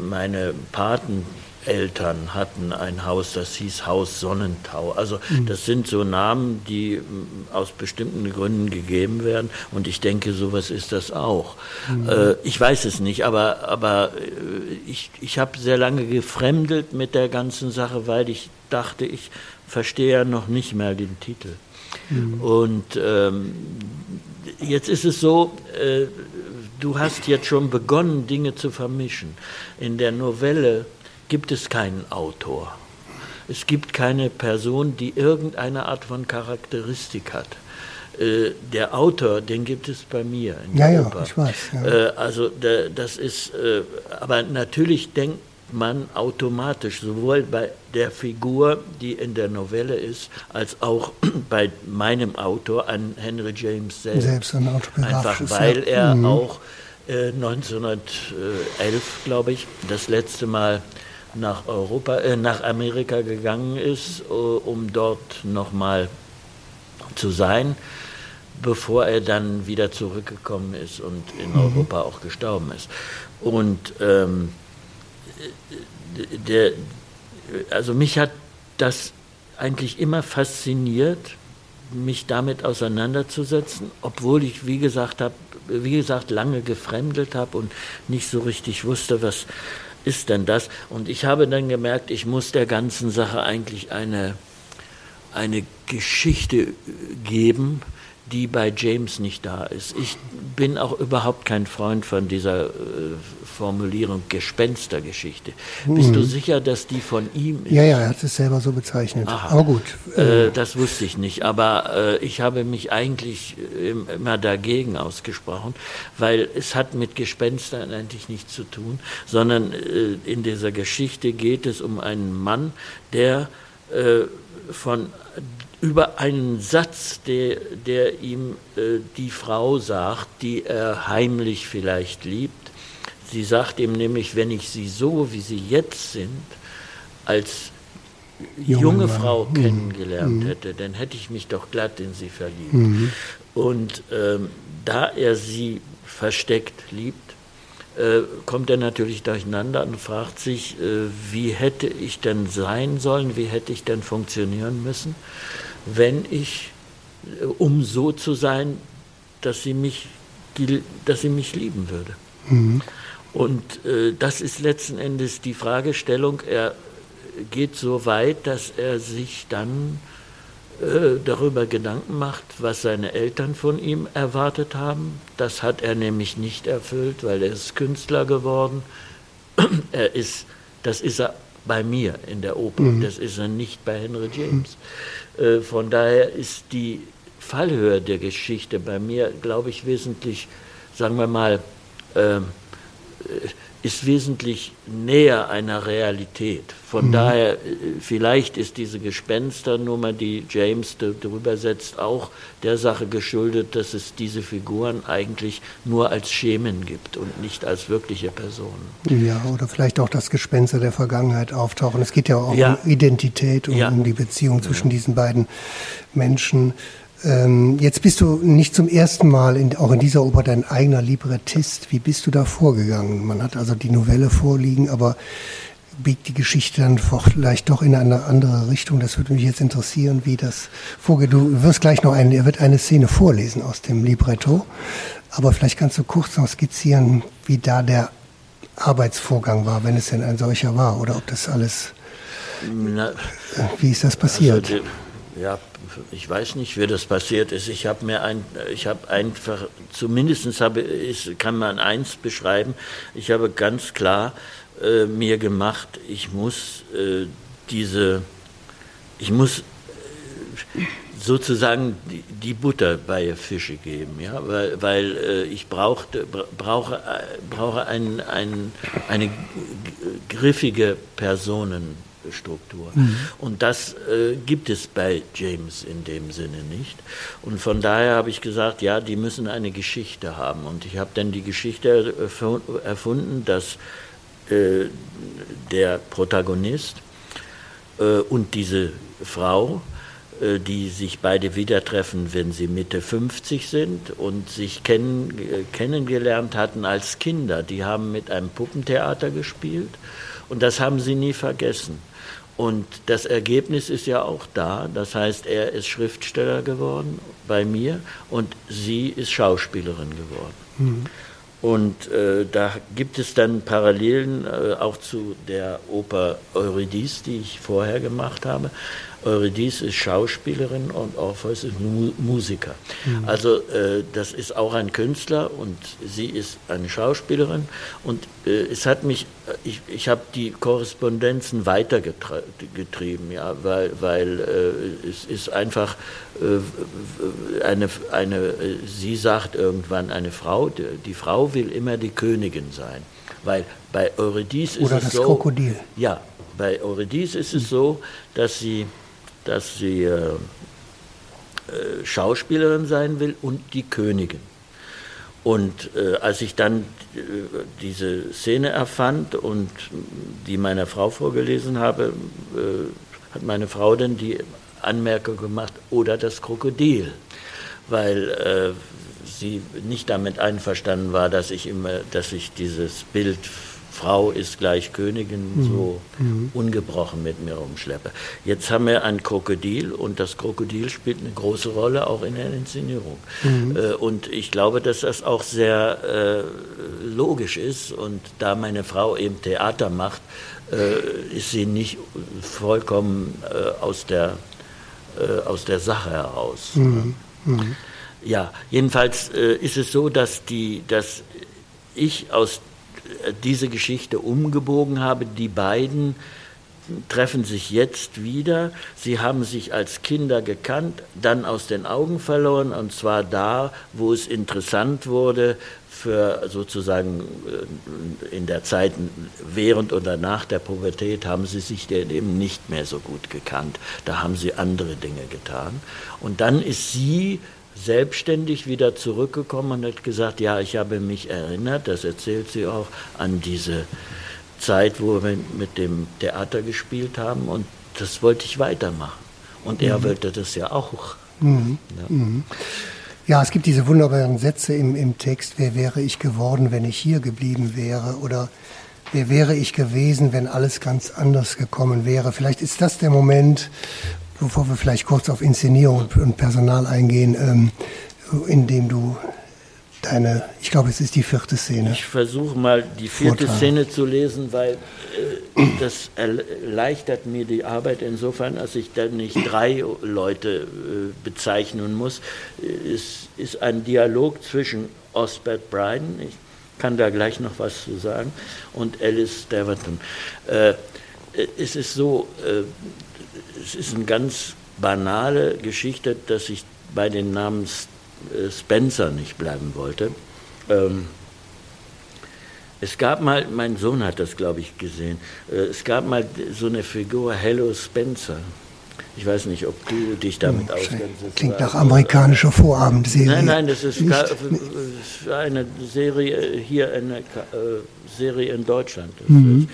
meine Paten, Eltern hatten ein Haus, das hieß Haus Sonnentau. Also mhm. das sind so Namen, die mm, aus bestimmten Gründen gegeben werden. Und ich denke, sowas ist das auch. Mhm. Äh, ich weiß es nicht, aber, aber äh, ich, ich habe sehr lange gefremdelt mit der ganzen Sache, weil ich dachte, ich verstehe ja noch nicht mehr den Titel. Mhm. Und ähm, jetzt ist es so, äh, du hast jetzt schon begonnen, Dinge zu vermischen. In der Novelle gibt es keinen Autor. Es gibt keine Person, die irgendeine Art von Charakteristik hat. Äh, der Autor, den gibt es bei mir. ja, ja, ich weiß. Ja. Äh, also das ist, äh, aber natürlich denkt man automatisch sowohl bei der Figur, die in der Novelle ist, als auch bei meinem Autor an Henry James selbst. Selbst ein Einfach weil er mhm. auch 1911, glaube ich, das letzte Mal nach Europa, äh, nach Amerika gegangen ist, äh, um dort nochmal zu sein, bevor er dann wieder zurückgekommen ist und in mhm. Europa auch gestorben ist. Und ähm, der, also mich hat das eigentlich immer fasziniert, mich damit auseinanderzusetzen, obwohl ich, wie gesagt, hab, wie gesagt lange gefremdelt habe und nicht so richtig wusste, was, ist denn das? Und ich habe dann gemerkt, ich muss der ganzen Sache eigentlich eine, eine Geschichte geben, die bei James nicht da ist. Ich bin auch überhaupt kein Freund von dieser äh, Formulierung Gespenstergeschichte. Mhm. Bist du mhm. sicher, dass die von ihm ist? Ja, ja, er hat es selber so bezeichnet. Aha. Aber gut. Äh, das wusste ich nicht. Aber äh, ich habe mich eigentlich immer dagegen ausgesprochen, weil es hat mit Gespenstern eigentlich nichts zu tun, sondern äh, in dieser Geschichte geht es um einen Mann, der äh, von über einen Satz, der, der ihm äh, die Frau sagt, die er heimlich vielleicht liebt. Sie sagt ihm nämlich, wenn ich sie so, wie sie jetzt sind, als junge, junge Frau mhm. kennengelernt mhm. hätte, dann hätte ich mich doch glatt in sie verliebt. Mhm. Und ähm, da er sie versteckt liebt, äh, kommt er natürlich durcheinander und fragt sich, äh, wie hätte ich denn sein sollen, wie hätte ich denn funktionieren müssen wenn ich, äh, um so zu sein, dass sie mich, dass sie mich lieben würde. Mhm. Und äh, das ist letzten Endes die Fragestellung. Er geht so weit, dass er sich dann äh, darüber Gedanken macht, was seine Eltern von ihm erwartet haben. Das hat er nämlich nicht erfüllt, weil er ist Künstler geworden. er ist, das ist er bei mir in der Oper, mhm. das ist er nicht bei Henry James. Mhm. Äh, von daher ist die Fallhöhe der Geschichte bei mir, glaube ich, wesentlich, sagen wir mal, ähm, äh, ist wesentlich näher einer Realität. Von mhm. daher, äh, vielleicht ist diese Gespensternummer, die James darüber setzt, auch der Sache geschuldet, dass es diese Figuren eigentlich nur als Schemen gibt und nicht als wirkliche Personen. Ja, oder vielleicht auch das Gespenster der Vergangenheit auftauchen. Es geht ja auch ja. um Identität und ja. um die Beziehung zwischen ja. diesen beiden Menschen. Ähm, jetzt bist du nicht zum ersten Mal in, auch in dieser Oper dein eigener Librettist. Wie bist du da vorgegangen? Man hat also die Novelle vorliegen, aber biegt die Geschichte dann vielleicht doch in eine andere Richtung? Das würde mich jetzt interessieren, wie das vorgeht. Du wirst gleich noch eine, er wird eine Szene vorlesen aus dem Libretto, aber vielleicht kannst du kurz noch skizzieren, wie da der Arbeitsvorgang war, wenn es denn ein solcher war, oder ob das alles, Na, wie ist das passiert? Also die, ja, ich weiß nicht, wie das passiert ist. Ich habe mir ein, ich habe einfach, zumindest habe, ist, kann man eins beschreiben. Ich habe ganz klar äh, mir gemacht, ich muss äh, diese, ich muss äh, sozusagen die, die, Butter bei Fische geben, ja, weil, weil äh, ich brauchte, brauche, brauche ein, ein, eine griffige Personen. Struktur. Mhm. Und das äh, gibt es bei James in dem Sinne nicht. Und von daher habe ich gesagt, ja, die müssen eine Geschichte haben. Und ich habe dann die Geschichte erfunden, dass äh, der Protagonist äh, und diese Frau, äh, die sich beide wieder treffen, wenn sie Mitte 50 sind und sich kennen, kennengelernt hatten als Kinder. Die haben mit einem Puppentheater gespielt und das haben sie nie vergessen. Und das Ergebnis ist ja auch da. Das heißt, er ist Schriftsteller geworden bei mir und sie ist Schauspielerin geworden. Mhm. Und äh, da gibt es dann Parallelen äh, auch zu der Oper Eurydice, die ich vorher gemacht habe. Eurydice ist Schauspielerin und Orpheus ist Mu Musiker. Mhm. Also äh, das ist auch ein Künstler und sie ist eine Schauspielerin und äh, es hat mich, äh, ich, ich habe die Korrespondenzen weitergetrieben, ja, weil, weil äh, es ist einfach äh, eine, eine, äh, sie sagt irgendwann eine Frau, die, die Frau will immer die Königin sein. Weil bei Eurydice ist Oder es das so. Krokodil. Ja, bei Eurydice ist es so, dass sie dass sie äh, äh, Schauspielerin sein will und die Königin. Und äh, als ich dann äh, diese Szene erfand und die meiner Frau vorgelesen habe, äh, hat meine Frau dann die Anmerkung gemacht, oder das Krokodil, weil äh, sie nicht damit einverstanden war, dass ich immer, dass ich dieses Bild Frau ist gleich Königin mhm. so mhm. ungebrochen mit mir rumschleppe. Jetzt haben wir ein Krokodil und das Krokodil spielt eine große Rolle auch in der Inszenierung. Mhm. Äh, und ich glaube, dass das auch sehr äh, logisch ist und da meine Frau eben Theater macht, äh, ist sie nicht vollkommen äh, aus, der, äh, aus der Sache heraus. Mhm. Mhm. ja, jedenfalls äh, ist es so, dass, die, dass ich aus diese Geschichte umgebogen habe. Die beiden treffen sich jetzt wieder. Sie haben sich als Kinder gekannt, dann aus den Augen verloren, und zwar da, wo es interessant wurde, für sozusagen äh, in der Zeit während oder nach der Pubertät haben sie sich eben nicht mehr so gut gekannt. Da haben sie andere Dinge getan. Und dann ist sie selbstständig wieder zurückgekommen und hat gesagt, ja, ich habe mich erinnert, das erzählt sie auch, an diese Zeit, wo wir mit dem Theater gespielt haben und das wollte ich weitermachen. Und er mhm. wollte das ja auch. Mhm. Ja. Mhm. ja. es gibt diese wunderbaren Sätze im, im Text, wer wäre ich geworden, wenn ich hier geblieben wäre oder wer wäre ich gewesen, wenn alles ganz anders gekommen wäre. Vielleicht ist das der Moment, bevor wir vielleicht kurz auf Inszenierung und Personal eingehen, ähm, in dem du deine, ich glaube, es ist die vierte Szene. Ich versuche mal die vierte Vortrag. Szene zu lesen, weil äh, das erleichtert mir die Arbeit insofern, als ich dann nicht drei Leute äh, bezeichnen muss. Es ist ein Dialog zwischen Osbert Bryan, ich kann da gleich noch was zu sagen, und Alice Daverton. Äh, es ist so, äh, es ist eine ganz banale Geschichte, dass ich bei den Namen äh, Spencer nicht bleiben wollte. Ähm, es gab mal, mein Sohn hat das, glaube ich, gesehen, äh, es gab mal so eine Figur, Hello Spencer. Ich weiß nicht, ob du dich damit hm, auskennst. Klingt nach amerikanischer Vorabendserie. Nein, nein, das ist, nicht, eine Serie, hier eine äh, Serie in Deutschland. Mhm.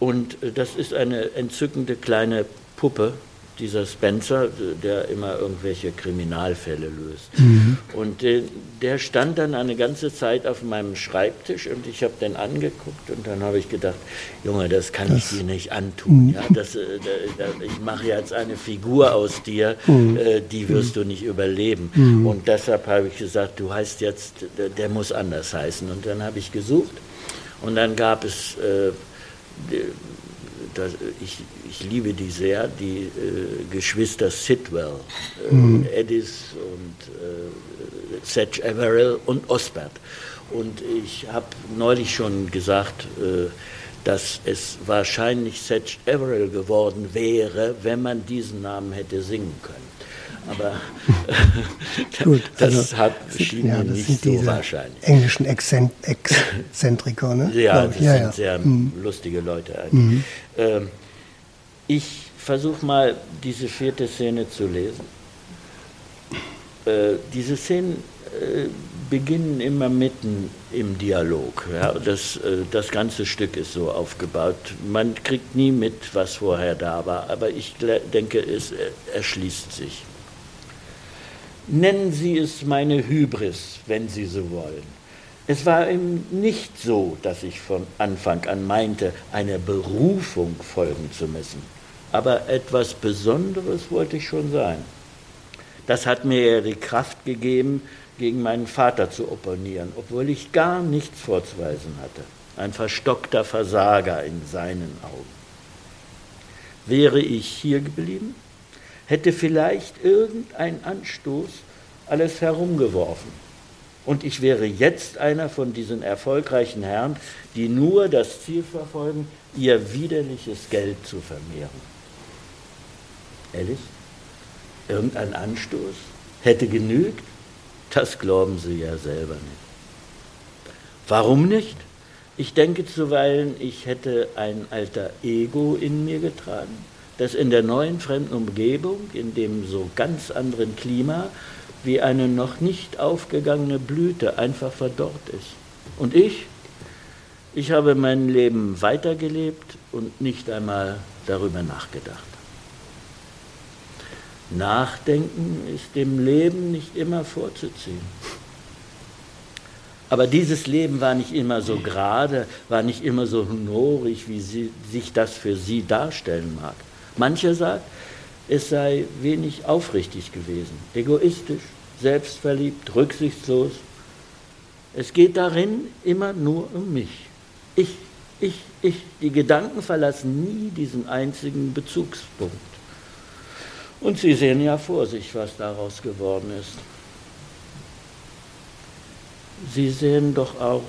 Und das ist eine entzückende kleine Puppe, dieser Spencer, der immer irgendwelche Kriminalfälle löst. Mhm. Und äh, der stand dann eine ganze Zeit auf meinem Schreibtisch und ich habe den angeguckt und dann habe ich gedacht, Junge, das kann das, ich dir nicht antun. Mhm. Ja, das, äh, da, da, ich mache jetzt eine Figur aus dir, mhm. äh, die wirst du nicht überleben. Mhm. Und deshalb habe ich gesagt, du heißt jetzt, der, der, muss anders heißen. Und dann habe ich gesucht und dann gab es äh, das, ich, ich liebe die sehr, die äh, Geschwister Sidwell, äh, mhm. Edis und äh, Sedge Averill und Osbert. Und ich habe neulich schon gesagt, äh, dass es wahrscheinlich Sedge Averill geworden wäre, wenn man diesen Namen hätte singen können. Aber Gut, das also, hat schien ja, das nicht so wahrscheinlich. Englischen Exzentriker, ne? Ja, das ja, sind ja. sehr mhm. lustige Leute eigentlich. Mhm. Ähm, ich versuche mal, diese vierte Szene zu lesen. Äh, diese Szenen äh, beginnen immer mitten im Dialog. Ja? Das, äh, das ganze Stück ist so aufgebaut. Man kriegt nie mit, was vorher da war, aber ich denke, es erschließt sich. Nennen Sie es meine Hybris, wenn Sie so wollen. Es war eben nicht so, dass ich von Anfang an meinte, einer Berufung folgen zu müssen. Aber etwas Besonderes wollte ich schon sein. Das hat mir die Kraft gegeben, gegen meinen Vater zu opponieren, obwohl ich gar nichts vorzuweisen hatte. Ein verstockter Versager in seinen Augen. Wäre ich hier geblieben, hätte vielleicht irgendein Anstoß alles herumgeworfen. Und ich wäre jetzt einer von diesen erfolgreichen Herren, die nur das Ziel verfolgen, ihr widerliches Geld zu vermehren. Ehrlich? Irgendein Anstoß hätte genügt? Das glauben Sie ja selber nicht. Warum nicht? Ich denke zuweilen, ich hätte ein alter Ego in mir getragen, das in der neuen fremden Umgebung, in dem so ganz anderen Klima, wie eine noch nicht aufgegangene Blüte einfach verdorrt ist. Und ich? Ich habe mein Leben weitergelebt und nicht einmal darüber nachgedacht. Nachdenken ist dem Leben nicht immer vorzuziehen. Aber dieses Leben war nicht immer so gerade, war nicht immer so honorig, wie sie, sich das für sie darstellen mag. Mancher sagt, es sei wenig aufrichtig gewesen, egoistisch, selbstverliebt, rücksichtslos. Es geht darin immer nur um mich. Ich, ich, ich. Die Gedanken verlassen nie diesen einzigen Bezugspunkt. Und Sie sehen ja vor sich, was daraus geworden ist. Sie sehen doch auch,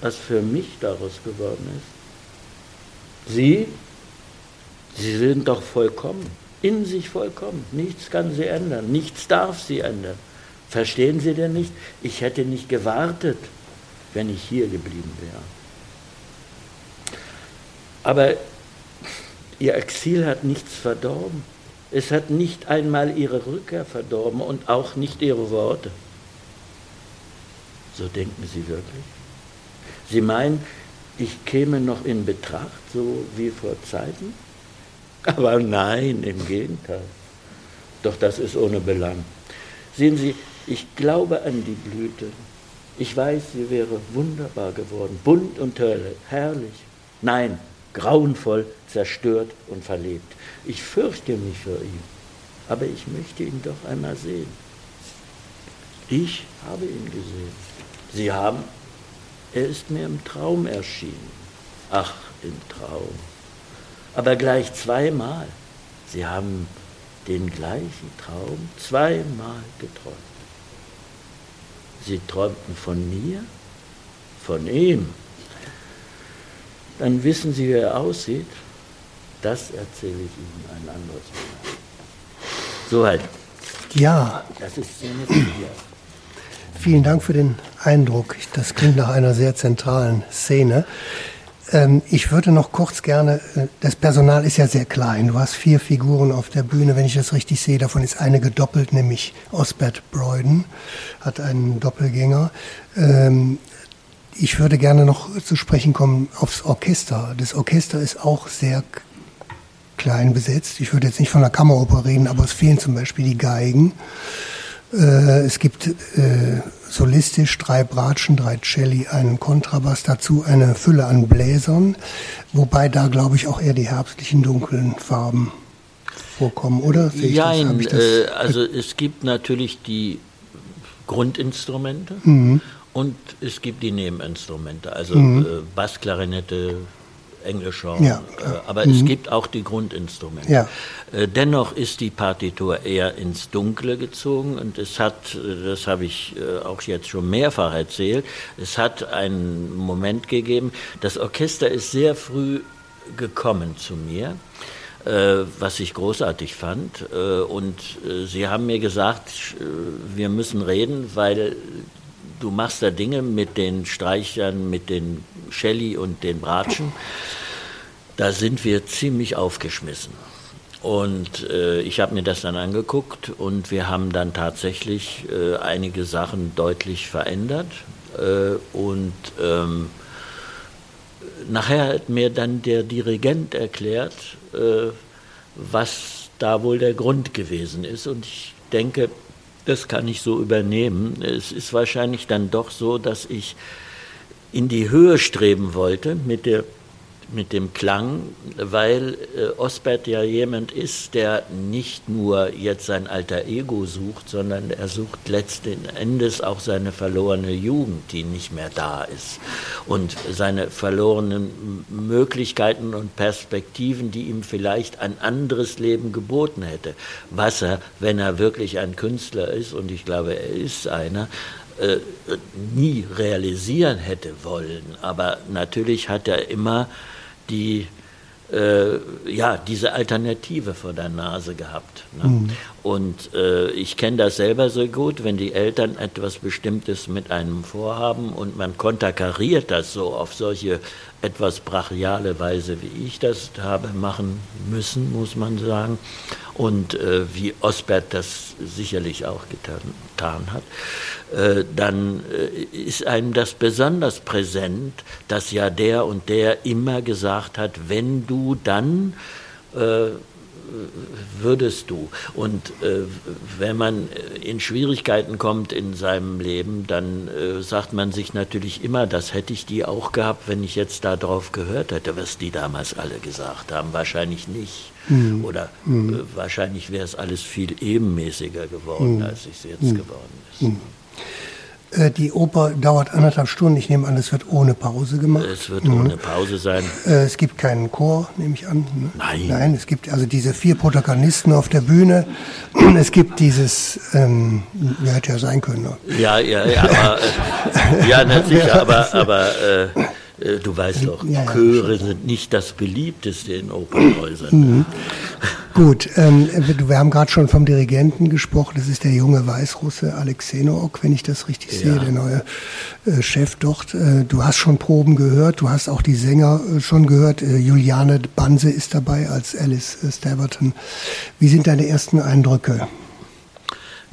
was für mich daraus geworden ist. Sie, Sie sind doch vollkommen, in sich vollkommen. Nichts kann Sie ändern, nichts darf Sie ändern. Verstehen Sie denn nicht? Ich hätte nicht gewartet, wenn ich hier geblieben wäre. Aber Ihr Exil hat nichts verdorben. Es hat nicht einmal Ihre Rückkehr verdorben und auch nicht Ihre Worte. So denken Sie wirklich? Sie meinen, ich käme noch in Betracht, so wie vor Zeiten? Aber nein, im Gegenteil. Doch das ist ohne Belang. Sehen Sie, ich glaube an die Blüte. Ich weiß, sie wäre wunderbar geworden, bunt und herrlich. Nein, grauenvoll, zerstört und verlebt. Ich fürchte mich für ihn, aber ich möchte ihn doch einmal sehen. Ich habe ihn gesehen. Sie haben, er ist mir im Traum erschienen. Ach, im Traum. Aber gleich zweimal. Sie haben den gleichen Traum zweimal geträumt. Sie träumten von mir, von ihm. Dann wissen Sie, wie er aussieht. Das erzähle ich Ihnen ein anderes Mal. Soweit. Ja. Das ist Szene 4. Vielen Dank für den Eindruck. Das klingt nach einer sehr zentralen Szene. Ähm, ich würde noch kurz gerne, äh, das Personal ist ja sehr klein. Du hast vier Figuren auf der Bühne, wenn ich das richtig sehe. Davon ist eine gedoppelt, nämlich Osbert Broyden, hat einen Doppelgänger. Ähm, ich würde gerne noch zu sprechen kommen aufs Orchester. Das Orchester ist auch sehr klein besetzt. Ich würde jetzt nicht von der Kammeroper reden, aber es fehlen zum Beispiel die Geigen. Äh, es gibt äh, solistisch drei Bratschen, drei Celli, einen Kontrabass, dazu eine Fülle an Bläsern, wobei da, glaube ich, auch eher die herbstlichen dunklen Farben vorkommen, oder? Nein, äh, also es gibt natürlich die Grundinstrumente mhm. und es gibt die Nebeninstrumente, also mhm. äh, Bassklarinette, Englischer, ja, äh, aber mhm. es gibt auch die Grundinstrumente. Ja. Äh, dennoch ist die Partitur eher ins Dunkle gezogen und es hat, äh, das habe ich auch jetzt schon mehrfach erzählt, es hat einen Moment gegeben, das Orchester ist sehr früh gekommen zu mir was ich großartig fand. Und sie haben mir gesagt, wir müssen reden, weil du machst da Dinge mit den Streichern, mit den Shelley und den Bratschen. Da sind wir ziemlich aufgeschmissen. Und äh, ich habe mir das dann angeguckt und wir haben dann tatsächlich äh, einige Sachen deutlich verändert. Äh, und ähm, nachher hat mir dann der Dirigent erklärt, äh, was da wohl der Grund gewesen ist. Und ich denke, das kann ich so übernehmen. Es ist wahrscheinlich dann doch so, dass ich in die Höhe streben wollte mit der mit dem Klang, weil äh, Osbert ja jemand ist, der nicht nur jetzt sein alter Ego sucht, sondern er sucht letzten Endes auch seine verlorene Jugend, die nicht mehr da ist. Und seine verlorenen Möglichkeiten und Perspektiven, die ihm vielleicht ein anderes Leben geboten hätte. Was er, wenn er wirklich ein Künstler ist, und ich glaube, er ist einer, äh, nie realisieren hätte wollen. Aber natürlich hat er immer die äh, ja, diese Alternative vor der Nase gehabt. Ne? Mhm. Und äh, ich kenne das selber so gut, wenn die Eltern etwas Bestimmtes mit einem vorhaben und man konterkariert das so auf solche etwas brachiale Weise, wie ich das habe machen müssen, muss man sagen, und äh, wie Osbert das sicherlich auch getan, getan hat, äh, dann äh, ist einem das besonders präsent, dass ja der und der immer gesagt hat, wenn du dann äh, würdest du. Und äh, wenn man in Schwierigkeiten kommt in seinem Leben, dann äh, sagt man sich natürlich immer, das hätte ich die auch gehabt, wenn ich jetzt darauf gehört hätte, was die damals alle gesagt haben. Wahrscheinlich nicht. Mhm. Oder mhm. Äh, wahrscheinlich wäre es alles viel ebenmäßiger geworden, mhm. als es jetzt mhm. geworden ist. Mhm. Äh, die Oper dauert anderthalb Stunden. Ich nehme an, es wird ohne Pause gemacht. Es wird mhm. ohne Pause sein. Äh, es gibt keinen Chor, nehme ich an. Ne? Nein. Nein, es gibt also diese vier Protagonisten auf der Bühne. Es gibt dieses, ähm, ja, hätte ja sein können. Ne? Ja, ja, ja, aber, äh, ja, na, sicher, aber, aber äh, du weißt doch, ja, ja, Chöre sind nicht das beliebteste in Opernhäusern. Mhm. Gut, ähm, wir haben gerade schon vom Dirigenten gesprochen. Das ist der junge Weißrusse Alexei Nook, wenn ich das richtig ja. sehe, der neue äh, Chef dort. Äh, du hast schon Proben gehört, du hast auch die Sänger äh, schon gehört. Äh, Juliane Banse ist dabei als Alice äh, Staverton. Wie sind deine ersten Eindrücke?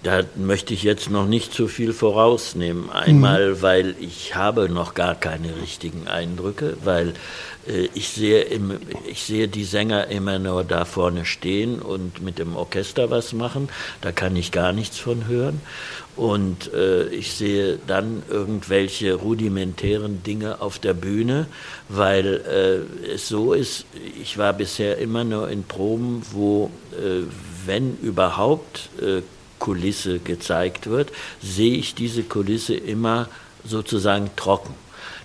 Da möchte ich jetzt noch nicht zu viel vorausnehmen. Einmal, mhm. weil ich habe noch gar keine richtigen Eindrücke, weil äh, ich, sehe im, ich sehe die Sänger immer nur da vorne stehen und mit dem Orchester was machen. Da kann ich gar nichts von hören. Und äh, ich sehe dann irgendwelche rudimentären Dinge auf der Bühne, weil äh, es so ist, ich war bisher immer nur in Proben, wo, äh, wenn überhaupt, äh, Kulisse gezeigt wird, sehe ich diese Kulisse immer sozusagen trocken.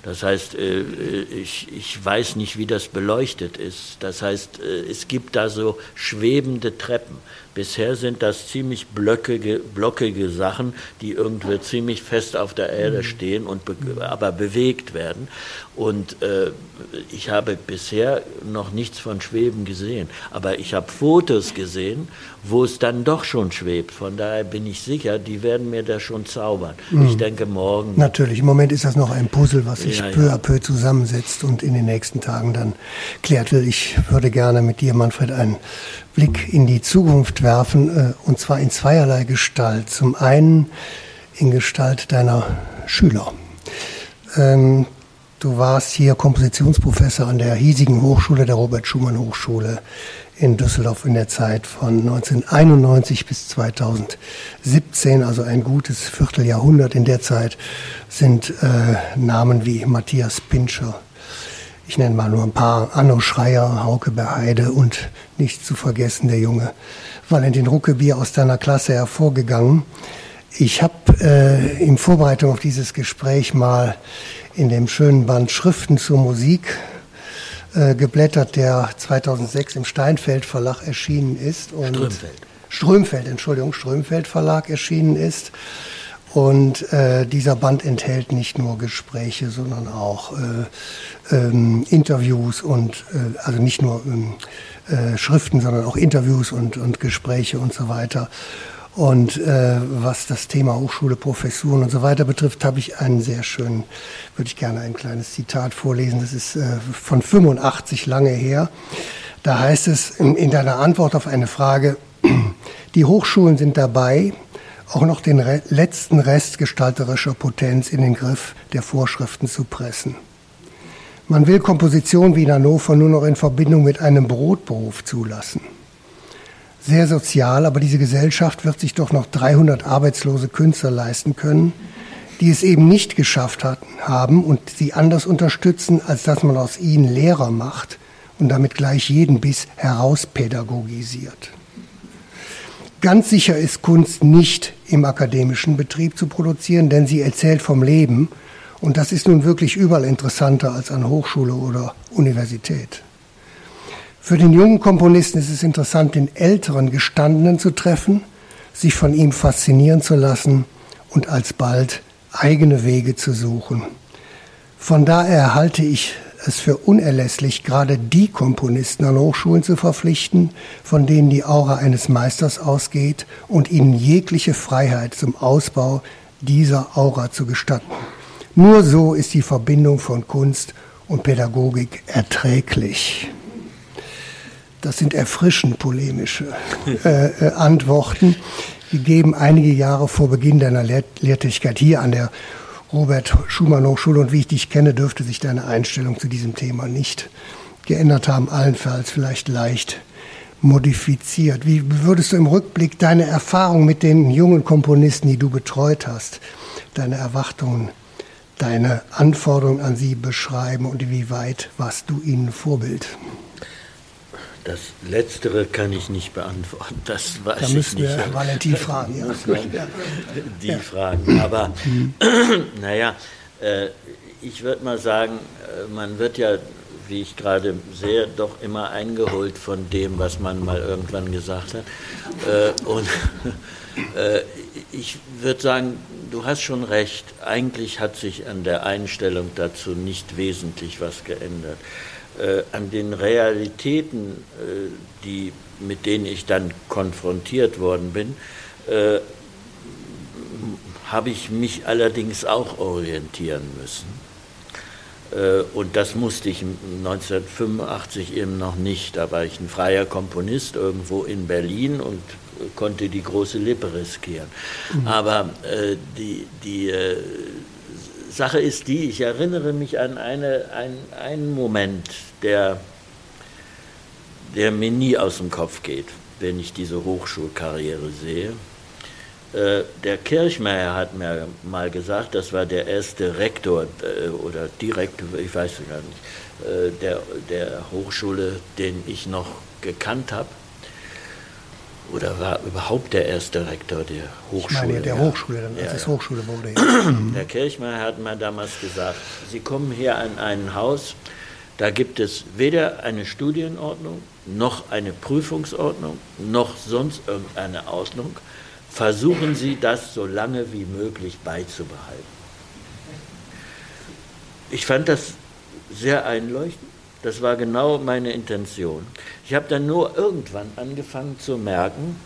Das heißt, äh, ich, ich weiß nicht, wie das beleuchtet ist. Das heißt, äh, es gibt da so schwebende Treppen. Bisher sind das ziemlich blöckige, blockige Sachen, die irgendwie ziemlich fest auf der Erde mhm. stehen und be aber bewegt werden. Und äh, ich habe bisher noch nichts von Schweben gesehen. Aber ich habe Fotos gesehen, wo es dann doch schon schwebt. Von daher bin ich sicher, die werden mir da schon zaubern. Mhm. Ich denke morgen. Natürlich, im Moment ist das noch ein Puzzle, was sich ja, peu ja. à peu zusammensetzt und in den nächsten Tagen dann klärt wird. Ich würde gerne mit dir, Manfred, einen Blick in die Zukunft werfen, äh, und zwar in zweierlei Gestalt. Zum einen in Gestalt deiner Schüler. Ähm, Du warst hier Kompositionsprofessor an der hiesigen Hochschule, der Robert Schumann Hochschule in Düsseldorf in der Zeit von 1991 bis 2017, also ein gutes Vierteljahrhundert. In der Zeit sind äh, Namen wie Matthias Pinscher, ich nenne mal nur ein paar, Anno Schreier, Hauke Beheide und nicht zu vergessen der junge Valentin Ruckebier aus deiner Klasse hervorgegangen. Ich habe äh, in Vorbereitung auf dieses Gespräch mal in dem schönen Band Schriften zur Musik äh, geblättert, der 2006 im Steinfeld Verlag erschienen ist. Und Strömfeld. Strömfeld, Entschuldigung, Strömfeld Verlag erschienen ist. Und äh, dieser Band enthält nicht nur Gespräche, sondern auch äh, ähm, Interviews und äh, also nicht nur ähm, äh, Schriften, sondern auch Interviews und, und Gespräche und so weiter. Und äh, was das Thema Hochschule, Professuren und so weiter betrifft, habe ich einen sehr schönen, würde ich gerne ein kleines Zitat vorlesen. Das ist äh, von 85 lange her. Da heißt es in, in deiner Antwort auf eine Frage, die Hochschulen sind dabei, auch noch den Re letzten Rest gestalterischer Potenz in den Griff der Vorschriften zu pressen. Man will Komposition wie in Hannover nur noch in Verbindung mit einem Brotberuf zulassen sehr sozial, aber diese Gesellschaft wird sich doch noch 300 arbeitslose Künstler leisten können, die es eben nicht geschafft hat, haben und sie anders unterstützen, als dass man aus ihnen Lehrer macht und damit gleich jeden Biss herauspädagogisiert. Ganz sicher ist Kunst nicht im akademischen Betrieb zu produzieren, denn sie erzählt vom Leben und das ist nun wirklich überall interessanter als an Hochschule oder Universität. Für den jungen Komponisten ist es interessant, den älteren Gestandenen zu treffen, sich von ihm faszinieren zu lassen und alsbald eigene Wege zu suchen. Von daher halte ich es für unerlässlich, gerade die Komponisten an Hochschulen zu verpflichten, von denen die Aura eines Meisters ausgeht und ihnen jegliche Freiheit zum Ausbau dieser Aura zu gestatten. Nur so ist die Verbindung von Kunst und Pädagogik erträglich. Das sind erfrischend polemische äh, äh, Antworten, gegeben einige Jahre vor Beginn deiner Lehr Lehrtätigkeit hier an der Robert Schumann Hochschule. Und wie ich dich kenne, dürfte sich deine Einstellung zu diesem Thema nicht geändert haben, allenfalls vielleicht leicht modifiziert. Wie würdest du im Rückblick deine Erfahrung mit den jungen Komponisten, die du betreut hast, deine Erwartungen, deine Anforderungen an sie beschreiben und wie weit warst du ihnen Vorbild? Das Letztere kann ich nicht beantworten. Das weiß da müssen ich nicht. wir Herrn Valentin fragen. Ja. Die ja. fragen. Aber naja, äh, ich würde mal sagen, äh, man wird ja, wie ich gerade sehe, doch immer eingeholt von dem, was man mal irgendwann gesagt hat. Äh, und äh, ich würde sagen, du hast schon recht. Eigentlich hat sich an der Einstellung dazu nicht wesentlich was geändert äh, an den Realitäten, äh, die, mit denen ich dann konfrontiert worden bin, äh, habe ich mich allerdings auch orientieren müssen. Äh, und das musste ich 1985 eben noch nicht. Da war ich ein freier Komponist irgendwo in Berlin und konnte die große Lippe riskieren. Mhm. Aber äh, die, die äh, Sache ist die, ich erinnere mich an eine, ein, einen Moment, der, der mir nie aus dem Kopf geht, wenn ich diese Hochschulkarriere sehe. Äh, der Kirchmeier hat mir mal gesagt, das war der erste Rektor äh, oder Direktor, ich weiß es gar nicht, äh, der, der Hochschule, den ich noch gekannt habe oder war überhaupt der erste Rektor der Hochschule? Ich meine, der Hochschule, dann, als ja, es ja. Hochschule wurde. Der Kirchmeier hat mir damals gesagt, Sie kommen hier an ein Haus, da gibt es weder eine Studienordnung, noch eine Prüfungsordnung, noch sonst irgendeine Ordnung. Versuchen Sie das so lange wie möglich beizubehalten. Ich fand das sehr einleuchtend. Das war genau meine Intention. Ich habe dann nur irgendwann angefangen zu merken,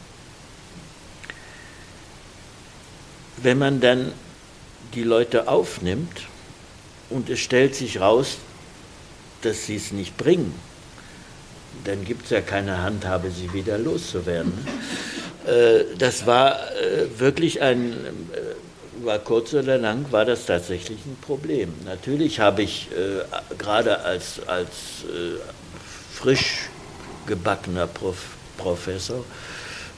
wenn man dann die Leute aufnimmt und es stellt sich raus, dass sie es nicht bringen, dann gibt es ja keine Handhabe, sie wieder loszuwerden. Äh, das war äh, wirklich ein äh, war kurz oder lang, war das tatsächlich ein Problem. Natürlich habe ich äh, gerade als, als äh, frisch gebackener Prof Professor,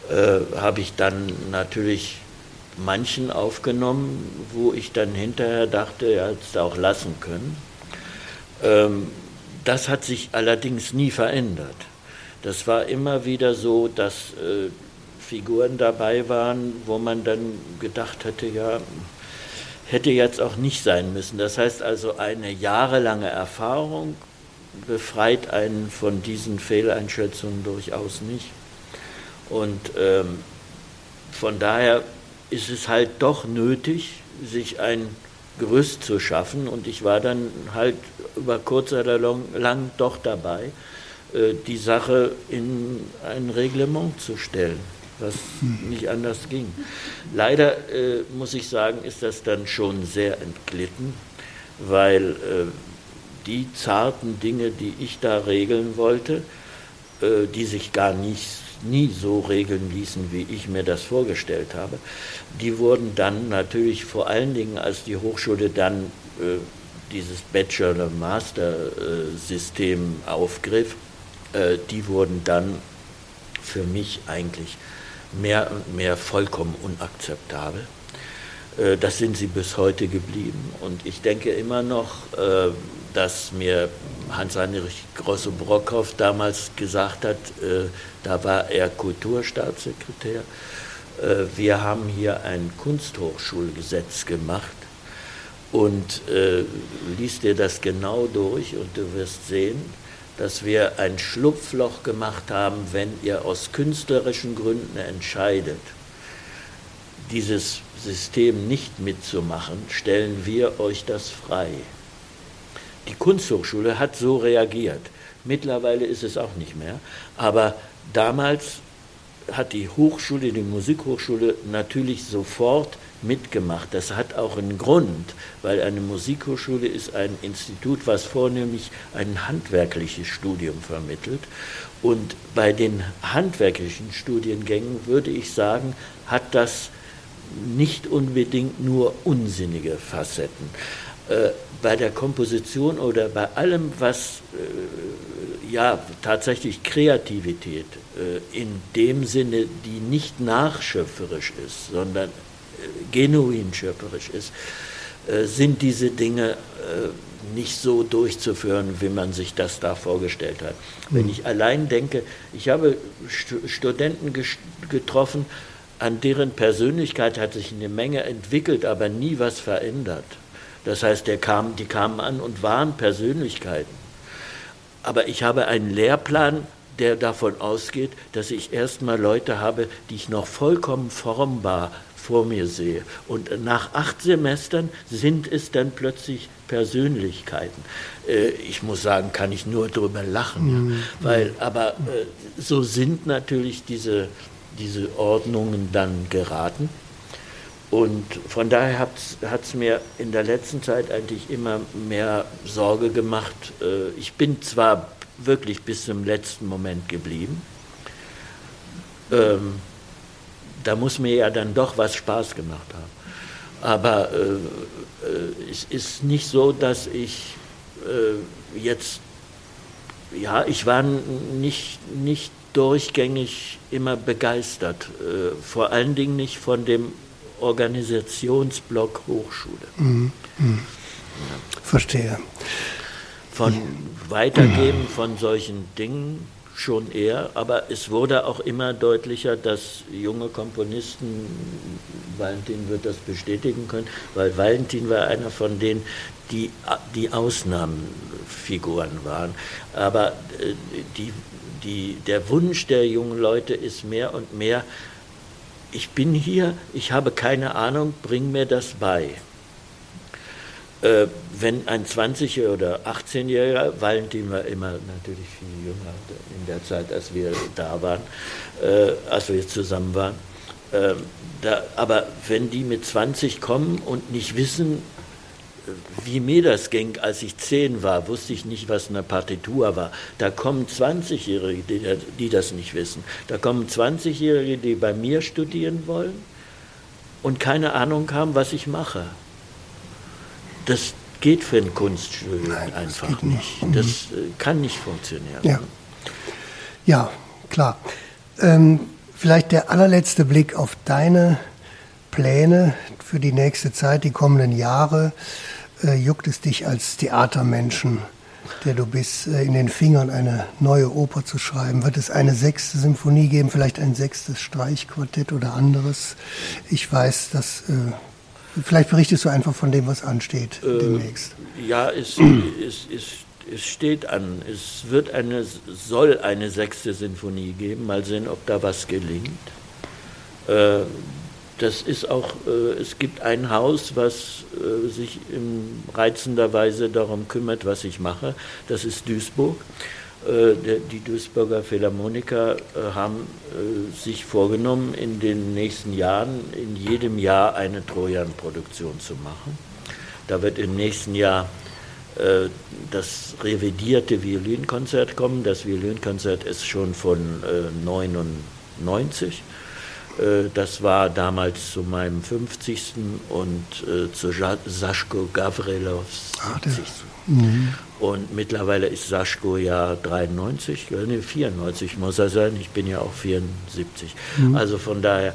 äh, habe ich dann natürlich manchen aufgenommen, wo ich dann hinterher dachte, er hätte es auch lassen können. Ähm, das hat sich allerdings nie verändert. Das war immer wieder so, dass äh, Figuren dabei waren, wo man dann gedacht hätte, ja, hätte jetzt auch nicht sein müssen. Das heißt also, eine jahrelange Erfahrung befreit einen von diesen Fehleinschätzungen durchaus nicht. Und ähm, von daher ist es halt doch nötig, sich ein Gerüst zu schaffen. Und ich war dann halt über kurz oder lang doch dabei, äh, die Sache in ein Reglement zu stellen was nicht anders ging. Leider äh, muss ich sagen, ist das dann schon sehr entglitten, weil äh, die zarten Dinge, die ich da regeln wollte, äh, die sich gar nicht, nie so regeln ließen, wie ich mir das vorgestellt habe, die wurden dann natürlich vor allen Dingen, als die Hochschule dann äh, dieses Bachelor-Master-System äh, aufgriff, äh, die wurden dann für mich eigentlich mehr und mehr vollkommen unakzeptabel. Äh, das sind sie bis heute geblieben. Und ich denke immer noch, äh, dass mir Hans-Heinrich Grosse-Brockhoff damals gesagt hat, äh, da war er Kulturstaatssekretär, wir haben hier ein Kunsthochschulgesetz gemacht und liest dir das genau durch und du wirst sehen, dass wir ein Schlupfloch gemacht haben, wenn ihr aus künstlerischen Gründen entscheidet, dieses System nicht mitzumachen, stellen wir euch das frei. Die Kunsthochschule hat so reagiert. Mittlerweile ist es auch nicht mehr. Aber damals hat die Hochschule, die Musikhochschule natürlich sofort mitgemacht. Das hat auch einen Grund, weil eine Musikhochschule ist ein Institut, was vornehmlich ein handwerkliches Studium vermittelt. Und bei den handwerklichen Studiengängen würde ich sagen, hat das nicht unbedingt nur unsinnige Facetten. Äh, bei der Komposition oder bei allem, was äh, ja tatsächlich Kreativität äh, in dem Sinne, die nicht nachschöpferisch ist, sondern genuin schöpferisch ist, äh, sind diese Dinge äh, nicht so durchzuführen, wie man sich das da vorgestellt hat. Wenn ich allein denke, ich habe St Studenten getroffen, an deren Persönlichkeit hat sich eine Menge entwickelt, aber nie was verändert. Das heißt, kam, die kamen an und waren Persönlichkeiten. Aber ich habe einen Lehrplan, der davon ausgeht, dass ich erstmal Leute habe, die ich noch vollkommen formbar vor mir sehe. Und nach acht Semestern sind es dann plötzlich Persönlichkeiten. Äh, ich muss sagen, kann ich nur drüber lachen. Ja. Mhm. Weil, aber äh, so sind natürlich diese, diese Ordnungen dann geraten. Und von daher hat es mir in der letzten Zeit eigentlich immer mehr Sorge gemacht. Äh, ich bin zwar wirklich bis zum letzten Moment geblieben, ähm, da muss mir ja dann doch was Spaß gemacht haben. Aber äh, äh, es ist nicht so, dass ich äh, jetzt, ja, ich war nicht, nicht durchgängig immer begeistert, äh, vor allen Dingen nicht von dem Organisationsblock Hochschule. Mhm. Mhm. Ja. Verstehe. Von Weitergeben von solchen Dingen schon eher, aber es wurde auch immer deutlicher, dass junge Komponisten, Valentin wird das bestätigen können, weil Valentin war einer von denen, die, die Ausnahmenfiguren waren. Aber äh, die, die, der Wunsch der jungen Leute ist mehr und mehr, ich bin hier, ich habe keine Ahnung, bring mir das bei. Äh, wenn ein 20- oder 18-Jähriger, Valentin war immer natürlich viel jünger in der Zeit, als wir da waren, äh, als wir zusammen waren, äh, da, aber wenn die mit 20 kommen und nicht wissen, wie mir das ging, als ich 10 war, wusste ich nicht, was eine Partitur war. Da kommen 20-Jährige, die, die das nicht wissen. Da kommen 20-Jährige, die bei mir studieren wollen und keine Ahnung haben, was ich mache. Das geht für ein Nein, einfach nicht. nicht. Das äh, kann nicht funktionieren. Ja, ja klar. Ähm, vielleicht der allerletzte Blick auf deine Pläne für die nächste Zeit, die kommenden Jahre äh, juckt es dich als Theatermenschen, der du bist, äh, in den Fingern eine neue Oper zu schreiben? Wird es eine sechste Symphonie geben, vielleicht ein sechstes Streichquartett oder anderes? Ich weiß, dass. Äh, vielleicht berichtest du einfach von dem, was ansteht äh, demnächst. Ja, es, es, es, es steht an. Es wird eine, soll eine sechste Sinfonie geben. Mal sehen, ob da was gelingt. Äh, das ist auch, äh, es gibt ein Haus, was äh, sich in reizender Weise darum kümmert, was ich mache. Das ist Duisburg. Äh, die Duisburger Philharmoniker äh, haben äh, sich vorgenommen, in den nächsten Jahren in jedem Jahr eine Trojan-Produktion zu machen. Da wird im nächsten Jahr das revidierte Violinkonzert kommen. Das Violinkonzert ist schon von 99 äh, das war damals zu meinem 50. und äh, zu Saschko Gavrilovs 70. Ah, mhm. Und mittlerweile ist Saschko ja 93, nee, 94 muss er sein, ich bin ja auch 74. Mhm. Also von daher,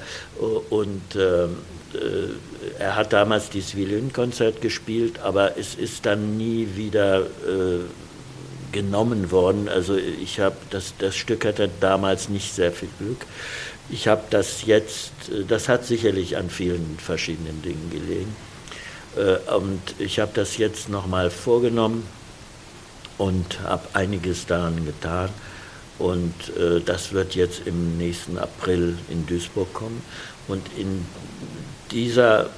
und ähm, äh, er hat damals dieses Violinkonzert gespielt, aber es ist dann nie wieder äh, genommen worden. Also ich habe das, das Stück hatte damals nicht sehr viel Glück. Ich habe das jetzt, äh, das hat sicherlich an vielen verschiedenen Dingen gelegen. Äh, und ich habe das jetzt nochmal vorgenommen und habe einiges daran getan. Und äh, das wird jetzt im nächsten April in Duisburg kommen. Und in, dieser,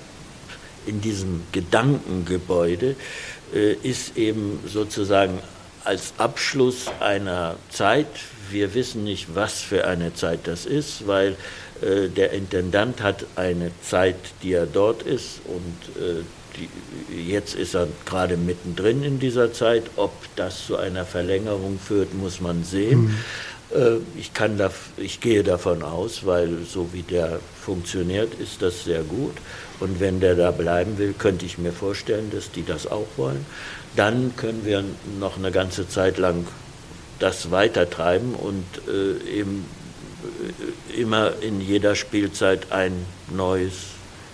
in diesem Gedankengebäude ist eben sozusagen als Abschluss einer Zeit, wir wissen nicht, was für eine Zeit das ist, weil äh, der Intendant hat eine Zeit, die er dort ist und äh, die, jetzt ist er gerade mittendrin in dieser Zeit. Ob das zu einer Verlängerung führt, muss man sehen. Mhm. Äh, ich, kann da, ich gehe davon aus, weil so wie der funktioniert, ist das sehr gut. Und wenn der da bleiben will, könnte ich mir vorstellen, dass die das auch wollen. Dann können wir noch eine ganze Zeit lang das weitertreiben und äh, eben äh, immer in jeder Spielzeit ein neues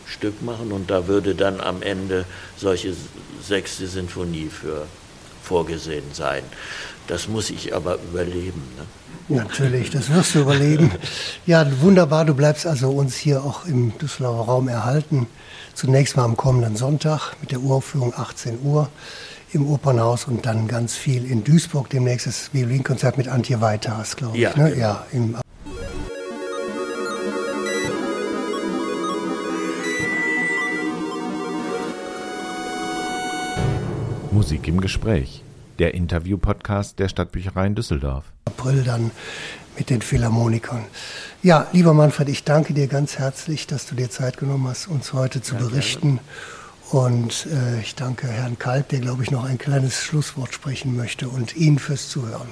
Stück machen und da würde dann am Ende solche sechste Sinfonie für vorgesehen sein. Das muss ich aber überleben. Ne? Natürlich, das wirst du überleben. Ja, wunderbar, du bleibst also uns hier auch im Düsseldorfer Raum erhalten. Zunächst mal am kommenden Sonntag mit der Uraufführung 18 Uhr im Opernhaus und dann ganz viel in Duisburg. Demnächst das Violinkonzert mit Antje Weiters, glaube ich. Ja, ne? genau. ja im Musik im Gespräch. Der Interview-Podcast der Stadtbücherei in Düsseldorf. April dann mit den Philharmonikern. Ja, lieber Manfred, ich danke dir ganz herzlich, dass du dir Zeit genommen hast, uns heute zu berichten. Und äh, ich danke Herrn Kalb, der, glaube ich, noch ein kleines Schlusswort sprechen möchte und Ihnen fürs Zuhören.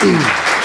Applaus